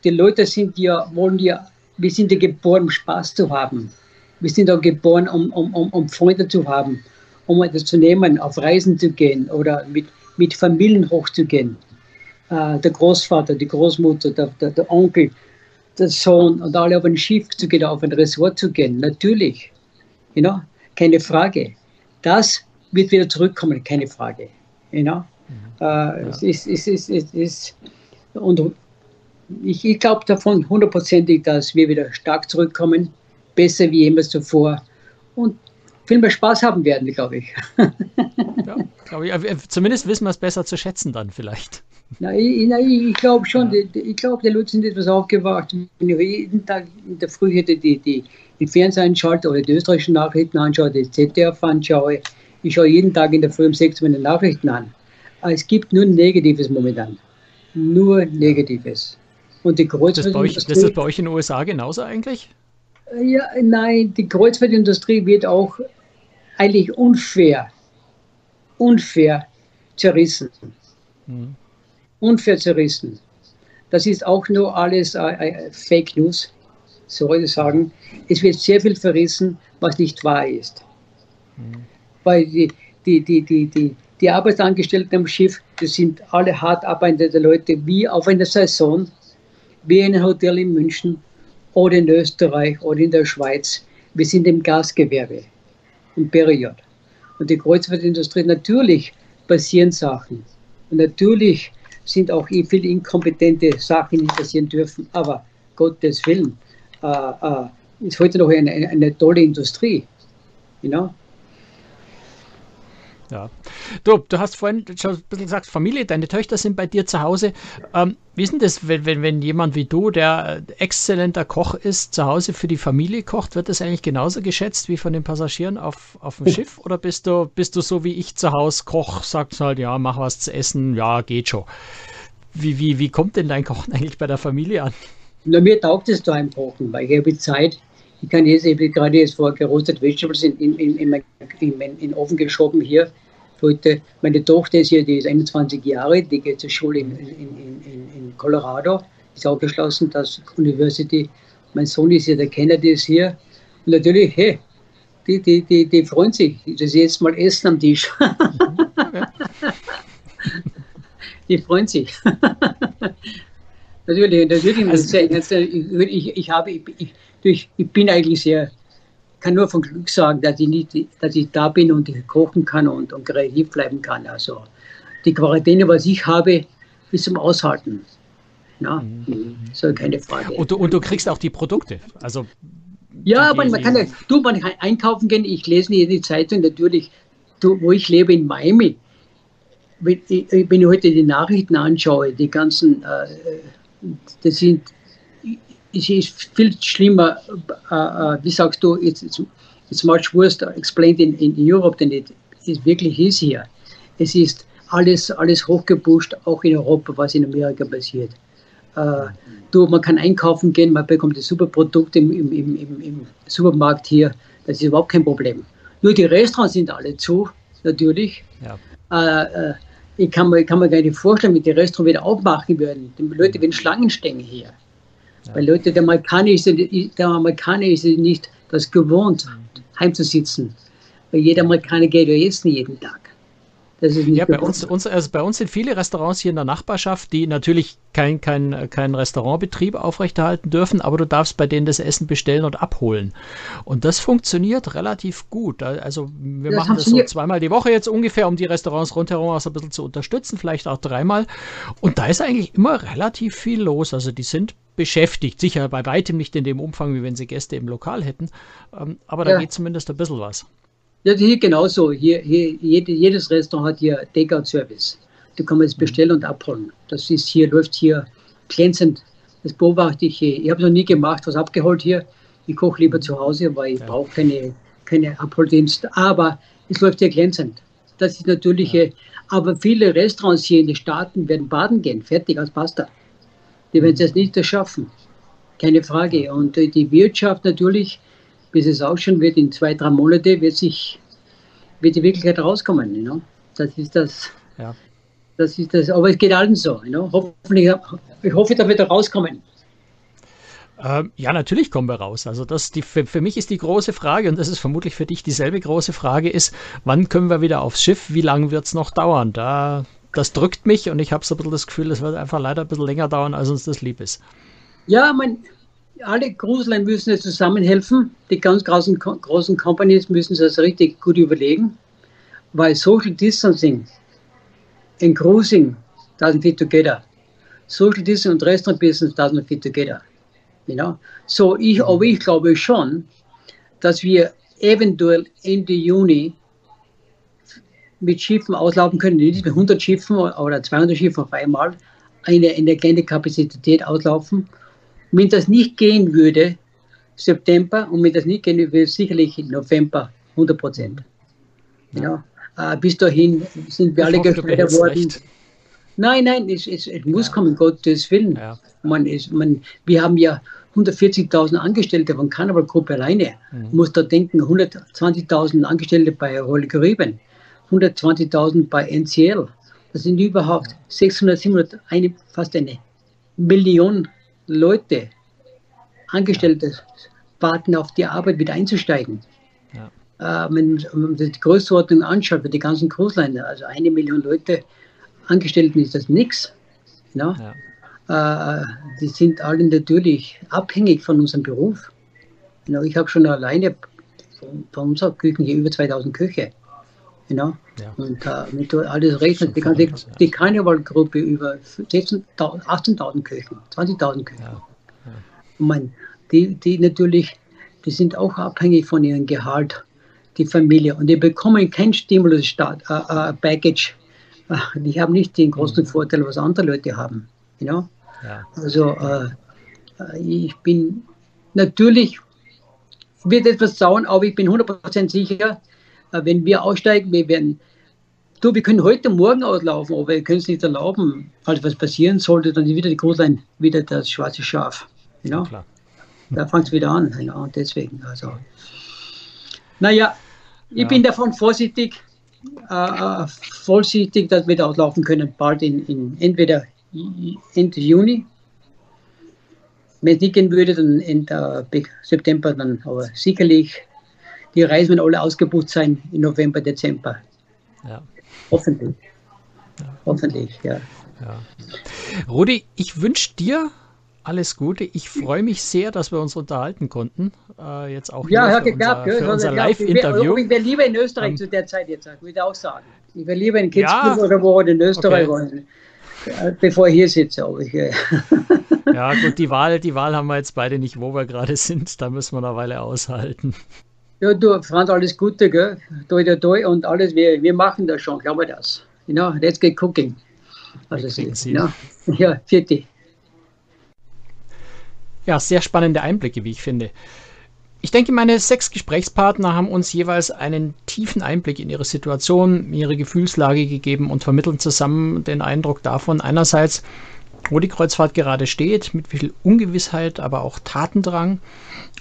Die Leute sind ja, wollen ja, wir sind ja geboren, um Spaß zu haben. Wir sind auch geboren, um, um, um, um Freunde zu haben um etwas zu nehmen, auf Reisen zu gehen oder mit, mit Familien hochzugehen. Äh, der Großvater, die Großmutter, der, der, der, Onkel, der Sohn und alle auf ein Schiff zu gehen, auf ein Resort zu gehen. Natürlich. You know? Keine Frage. Das wird wieder zurückkommen, keine Frage. You know? Mhm. Äh, ja. es ist, es ist, es ist, und ich, ich glaube davon hundertprozentig, dass wir wieder stark zurückkommen, besser wie jemals zuvor. Und viel mehr Spaß haben werden, glaube ich. ja, glaub ich. Zumindest wissen wir es besser zu schätzen dann vielleicht. Na, ich, ich glaube schon, ja. die, ich glaube, die Leute sind etwas aufgewacht. Wenn ich jeden Tag in der Früh hätte die, die, die Fernsehen anschalte oder die österreichischen Nachrichten anschaue, die ZDF anschaue, ich schaue jeden Tag in der Früh um sechs meine Nachrichten an. Es gibt nur Negatives momentan. Nur Negatives. Und die Kreuzfahrtindustrie... Ist das, das bei euch in den USA genauso eigentlich? Ja, nein, die Kreuzfahrtindustrie wird auch eigentlich unfair, unfair zerrissen. Mhm. Unfair zerrissen. Das ist auch nur alles äh, äh, Fake News, soll ich sagen. Es wird sehr viel verrissen, was nicht wahr ist. Mhm. Weil die, die, die, die, die, die Arbeitsangestellten am Schiff, das sind alle hart arbeitende Leute, wie auf einer Saison, wie in einem Hotel in München oder in Österreich oder in der Schweiz. Wir sind im Gasgewerbe und Period. Und die Kreuzfahrtindustrie, natürlich passieren Sachen. Und natürlich sind auch viele inkompetente Sachen, die passieren dürfen. Aber Gottes Willen, äh, äh, ist heute noch eine, eine tolle Industrie. You know? Ja. Du, du hast vorhin schon ein bisschen gesagt, Familie, deine Töchter sind bei dir zu Hause. Ähm, wie ist denn das, wenn, wenn, wenn jemand wie du, der exzellenter Koch ist, zu Hause für die Familie kocht, wird das eigentlich genauso geschätzt wie von den Passagieren auf, auf dem Schiff? Oder bist du, bist du so wie ich zu Hause Koch, sagst halt, ja, mach was zu essen, ja, geht schon. Wie, wie, wie kommt denn dein Kochen eigentlich bei der Familie an? Na, mir taugt es da im Kochen, weil ich habe Zeit, ich kann jetzt eben gerade jetzt vor gerostete Vegetables in, in, in, in, in, Ofen geschoben hier. Heute, meine Tochter ist hier, die ist 21 Jahre, die geht zur Schule in, in, in, in Colorado, ist auch geschlossen, das University. Mein Sohn ist hier, der Kennedy ist hier. Und natürlich, hey, die, die, die, die freuen sich, dass sie jetzt mal essen am Tisch. die freuen sich. natürlich, natürlich. Also, ich, ich, habe, ich, ich, ich bin eigentlich sehr, kann nur von Glück sagen, dass ich, nicht, dass ich da bin und ich kochen kann und, und kreativ bleiben kann. Also die Quarantäne, was ich habe, ist zum Aushalten. Ja, mhm. so keine Frage. Und du, und du kriegst auch die Produkte. Also ja, man, man kann ja, du, man kann einkaufen gehen. Ich lese nicht die Zeitung natürlich, du, wo ich lebe in Miami. Wenn ich, wenn ich heute die Nachrichten anschaue, die ganzen, äh, das sind, es ist viel schlimmer, äh, wie sagst du, it's, it's, it's much worse explained in, in Europe than it, it wirklich ist hier. Es ist alles, alles hochgepusht, auch in Europa, was in Amerika passiert. Äh, du, man kann einkaufen gehen, man bekommt die super Produkte im, im, im, im, Supermarkt hier. Das ist überhaupt kein Problem. Nur die Restaurants sind alle zu, natürlich. Ja. Äh, ich kann mir, kann mir gar nicht vorstellen, wie die Restaurants wieder aufmachen würden. Die Leute werden Schlangen stehen hier. Weil Leute, der Amerikaner, ist, der Amerikaner ist nicht das gewohnt, heimzusitzen. Weil jeder Amerikaner geht ja essen jeden Tag ja, bei uns, uns, also bei uns sind viele Restaurants hier in der Nachbarschaft, die natürlich kein, kein, kein Restaurantbetrieb aufrechterhalten dürfen, aber du darfst bei denen das Essen bestellen und abholen. Und das funktioniert relativ gut. Also wir das machen das so zweimal die Woche jetzt ungefähr, um die Restaurants rundherum auch so ein bisschen zu unterstützen, vielleicht auch dreimal. Und da ist eigentlich immer relativ viel los. Also die sind beschäftigt. Sicher bei weitem nicht in dem Umfang, wie wenn sie Gäste im Lokal hätten. Ähm, aber da ja. geht zumindest ein bisschen was. Ja, hier genauso. Hier, hier, jedes Restaurant hat hier Takeout-Service. Da kann man es bestellen und abholen. Das ist hier, läuft hier glänzend. Das beobachte ich. Ich habe noch nie gemacht, was abgeholt hier. Ich koche lieber zu Hause, weil ich ja. brauche keine, keine Abholdienst. Aber es läuft hier glänzend. Das ist natürlich, ja. aber viele Restaurants hier in den Staaten werden baden gehen, fertig als Pasta. Die werden es nicht schaffen. Keine Frage. Und die Wirtschaft natürlich, bis es auch schon wird, in zwei, drei Monate wird sich, wird die Wirklichkeit rauskommen. You know? Das ist das. Ja. Das ist das, aber es geht allen so. You know? Hoffentlich, ich hoffe, da wird er rauskommen. Ähm, ja, natürlich kommen wir raus. Also das die, für, für, mich ist die große Frage, und das ist vermutlich für dich dieselbe große Frage, ist, wann können wir wieder aufs Schiff? Wie lange wird es noch dauern? Da, das drückt mich und ich habe so ein bisschen das Gefühl, es wird einfach leider ein bisschen länger dauern, als uns das lieb ist. Ja, mein, alle Großlein müssen jetzt zusammenhelfen. Die ganz großen, großen Companies müssen sich das richtig gut überlegen, weil Social Distancing in Cruising doesn't fit together. Social Distancing und Restaurant Business doesn't fit together. You know? So ich, aber ich glaube schon, dass wir eventuell Ende Juni mit Schiffen auslaufen können, nicht mit 100 Schiffen oder 200 Schiffen auf einmal, eine, eine kleine Kapazität auslaufen wenn das nicht gehen würde, September, und wenn das nicht gehen würde, sicherlich November 100 Prozent. Ja. ja. Äh, bis dahin sind wir ich alle geschnitten worden. Recht. Nein, nein, es, es, es muss ja. kommen, Gottes Willen. Ja. Man, es, man, wir haben ja 140.000 Angestellte von Carnival Group alleine. Mhm. Muss da denken, 120.000 Angestellte bei Royal Caribbean, 120.000 bei NCL. Das sind überhaupt 600, 700, eine, fast eine Million Leute, Angestellte, warten auf die Arbeit wieder einzusteigen. Ja. Äh, wenn man die Größenordnung anschaut für die ganzen Großliner, also eine Million Leute, Angestellten ist das nichts. Ja? ja. Äh, die sind alle natürlich abhängig von unserem Beruf. You ich habe schon alleine von unserer Küche hier über 2000 Köche. You know? ja. Und äh, wenn du alles rechnest, die, ganze, die Karnevalgruppe über 18.000 Köchen, 20.000 Köchen. Ja. Ja. Die, die natürlich, die sind auch abhängig von ihrem Gehalt, die Familie. Und die bekommen kein Stimulus-Package. Äh, äh, die haben nicht den großen mhm. Vorteil, was andere Leute haben. You know? Also äh, äh, ich bin natürlich, wird etwas sauern, aber ich bin 100% sicher, äh, wenn wir aussteigen, wir werden, du, wir können heute Morgen auslaufen, aber wir können es nicht erlauben. Falls was passieren sollte, dann ist wieder die Großlein, wieder das schwarze Schaf. You know? ja, da fängt es wieder an. You know? deswegen, also. Naja, ich ja. bin davon vorsichtig, äh, äh, vorsichtig, dass wir da auslaufen können, bald in, in entweder Ende Juni. Wenn es nicht gehen würde, dann Ende September, dann aber sicherlich die Reisen werden alle ausgebucht sein im November, Dezember. Ja. Hoffentlich. Ja. Hoffentlich, ja. ja. Rudi, ich wünsche dir alles Gute. Ich freue mich sehr, dass wir uns unterhalten konnten. Äh, jetzt auch ja, hat geklappt. Unser, für unser Live-Interview. Ich wäre lieber in Österreich ähm, zu der Zeit jetzt, würde ich auch sagen. Ich wäre lieber in Kitzbühel ja, oder wo in Österreich okay. bevor ich hier sitze. Aber ich, äh. ja, gut, die Wahl, die Wahl haben wir jetzt beide nicht, wo wir gerade sind. Da müssen wir eine Weile aushalten. Ja, du, Franz, alles Gute, gell? Toi, toi, toi und alles. Wir, wir machen das schon, glaube ich das. You know, let's get cooking. Also, sie, you know? ja, vierte. Ja, sehr spannende Einblicke, wie ich finde. Ich denke, meine sechs Gesprächspartner haben uns jeweils einen tiefen Einblick in ihre Situation, ihre Gefühlslage gegeben und vermitteln zusammen den Eindruck davon, einerseits, wo die Kreuzfahrt gerade steht, mit wie viel Ungewissheit, aber auch Tatendrang.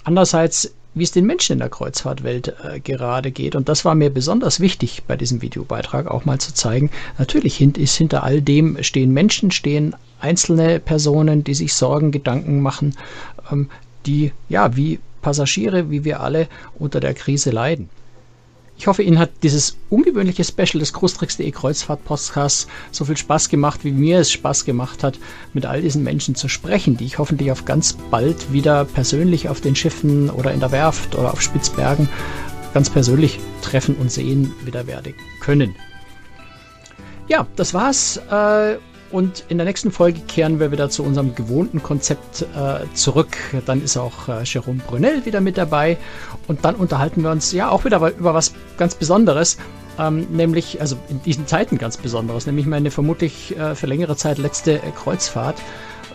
Andererseits, wie es den Menschen in der Kreuzfahrtwelt äh, gerade geht. Und das war mir besonders wichtig bei diesem Videobeitrag auch mal zu zeigen. Natürlich ist hinter all dem stehen Menschen, stehen einzelne Personen, die sich Sorgen, Gedanken machen, ähm, die ja wie Passagiere, wie wir alle unter der Krise leiden. Ich hoffe, Ihnen hat dieses ungewöhnliche Special des Großtricks.de Kreuzfahrt-Podcasts so viel Spaß gemacht, wie mir es Spaß gemacht hat, mit all diesen Menschen zu sprechen, die ich hoffentlich auf ganz bald wieder persönlich auf den Schiffen oder in der Werft oder auf Spitzbergen ganz persönlich treffen und sehen wieder werde können. Ja, das war's. Äh, und in der nächsten Folge kehren wir wieder zu unserem gewohnten Konzept äh, zurück. Dann ist auch äh, Jerome Brunel wieder mit dabei. Und dann unterhalten wir uns ja auch wieder über was ganz Besonderes. Ähm, nämlich, also in diesen Zeiten ganz Besonderes, nämlich meine vermutlich äh, für längere Zeit letzte äh, Kreuzfahrt.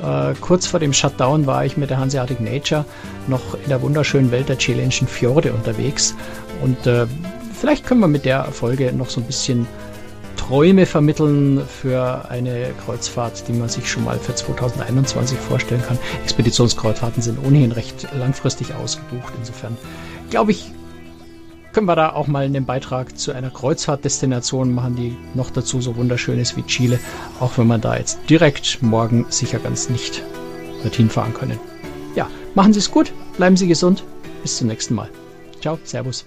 Äh, kurz vor dem Shutdown war ich mit der Hanseatic Nature noch in der wunderschönen Welt der chilenischen Fjorde unterwegs. Und äh, vielleicht können wir mit der Folge noch so ein bisschen Träume vermitteln für eine Kreuzfahrt, die man sich schon mal für 2021 vorstellen kann. Expeditionskreuzfahrten sind ohnehin recht langfristig ausgebucht. Insofern glaube ich, können wir da auch mal einen Beitrag zu einer Kreuzfahrtdestination machen, die noch dazu so wunderschön ist wie Chile, auch wenn man da jetzt direkt morgen sicher ganz nicht dorthin fahren können. Ja, machen Sie es gut, bleiben Sie gesund, bis zum nächsten Mal. Ciao, Servus.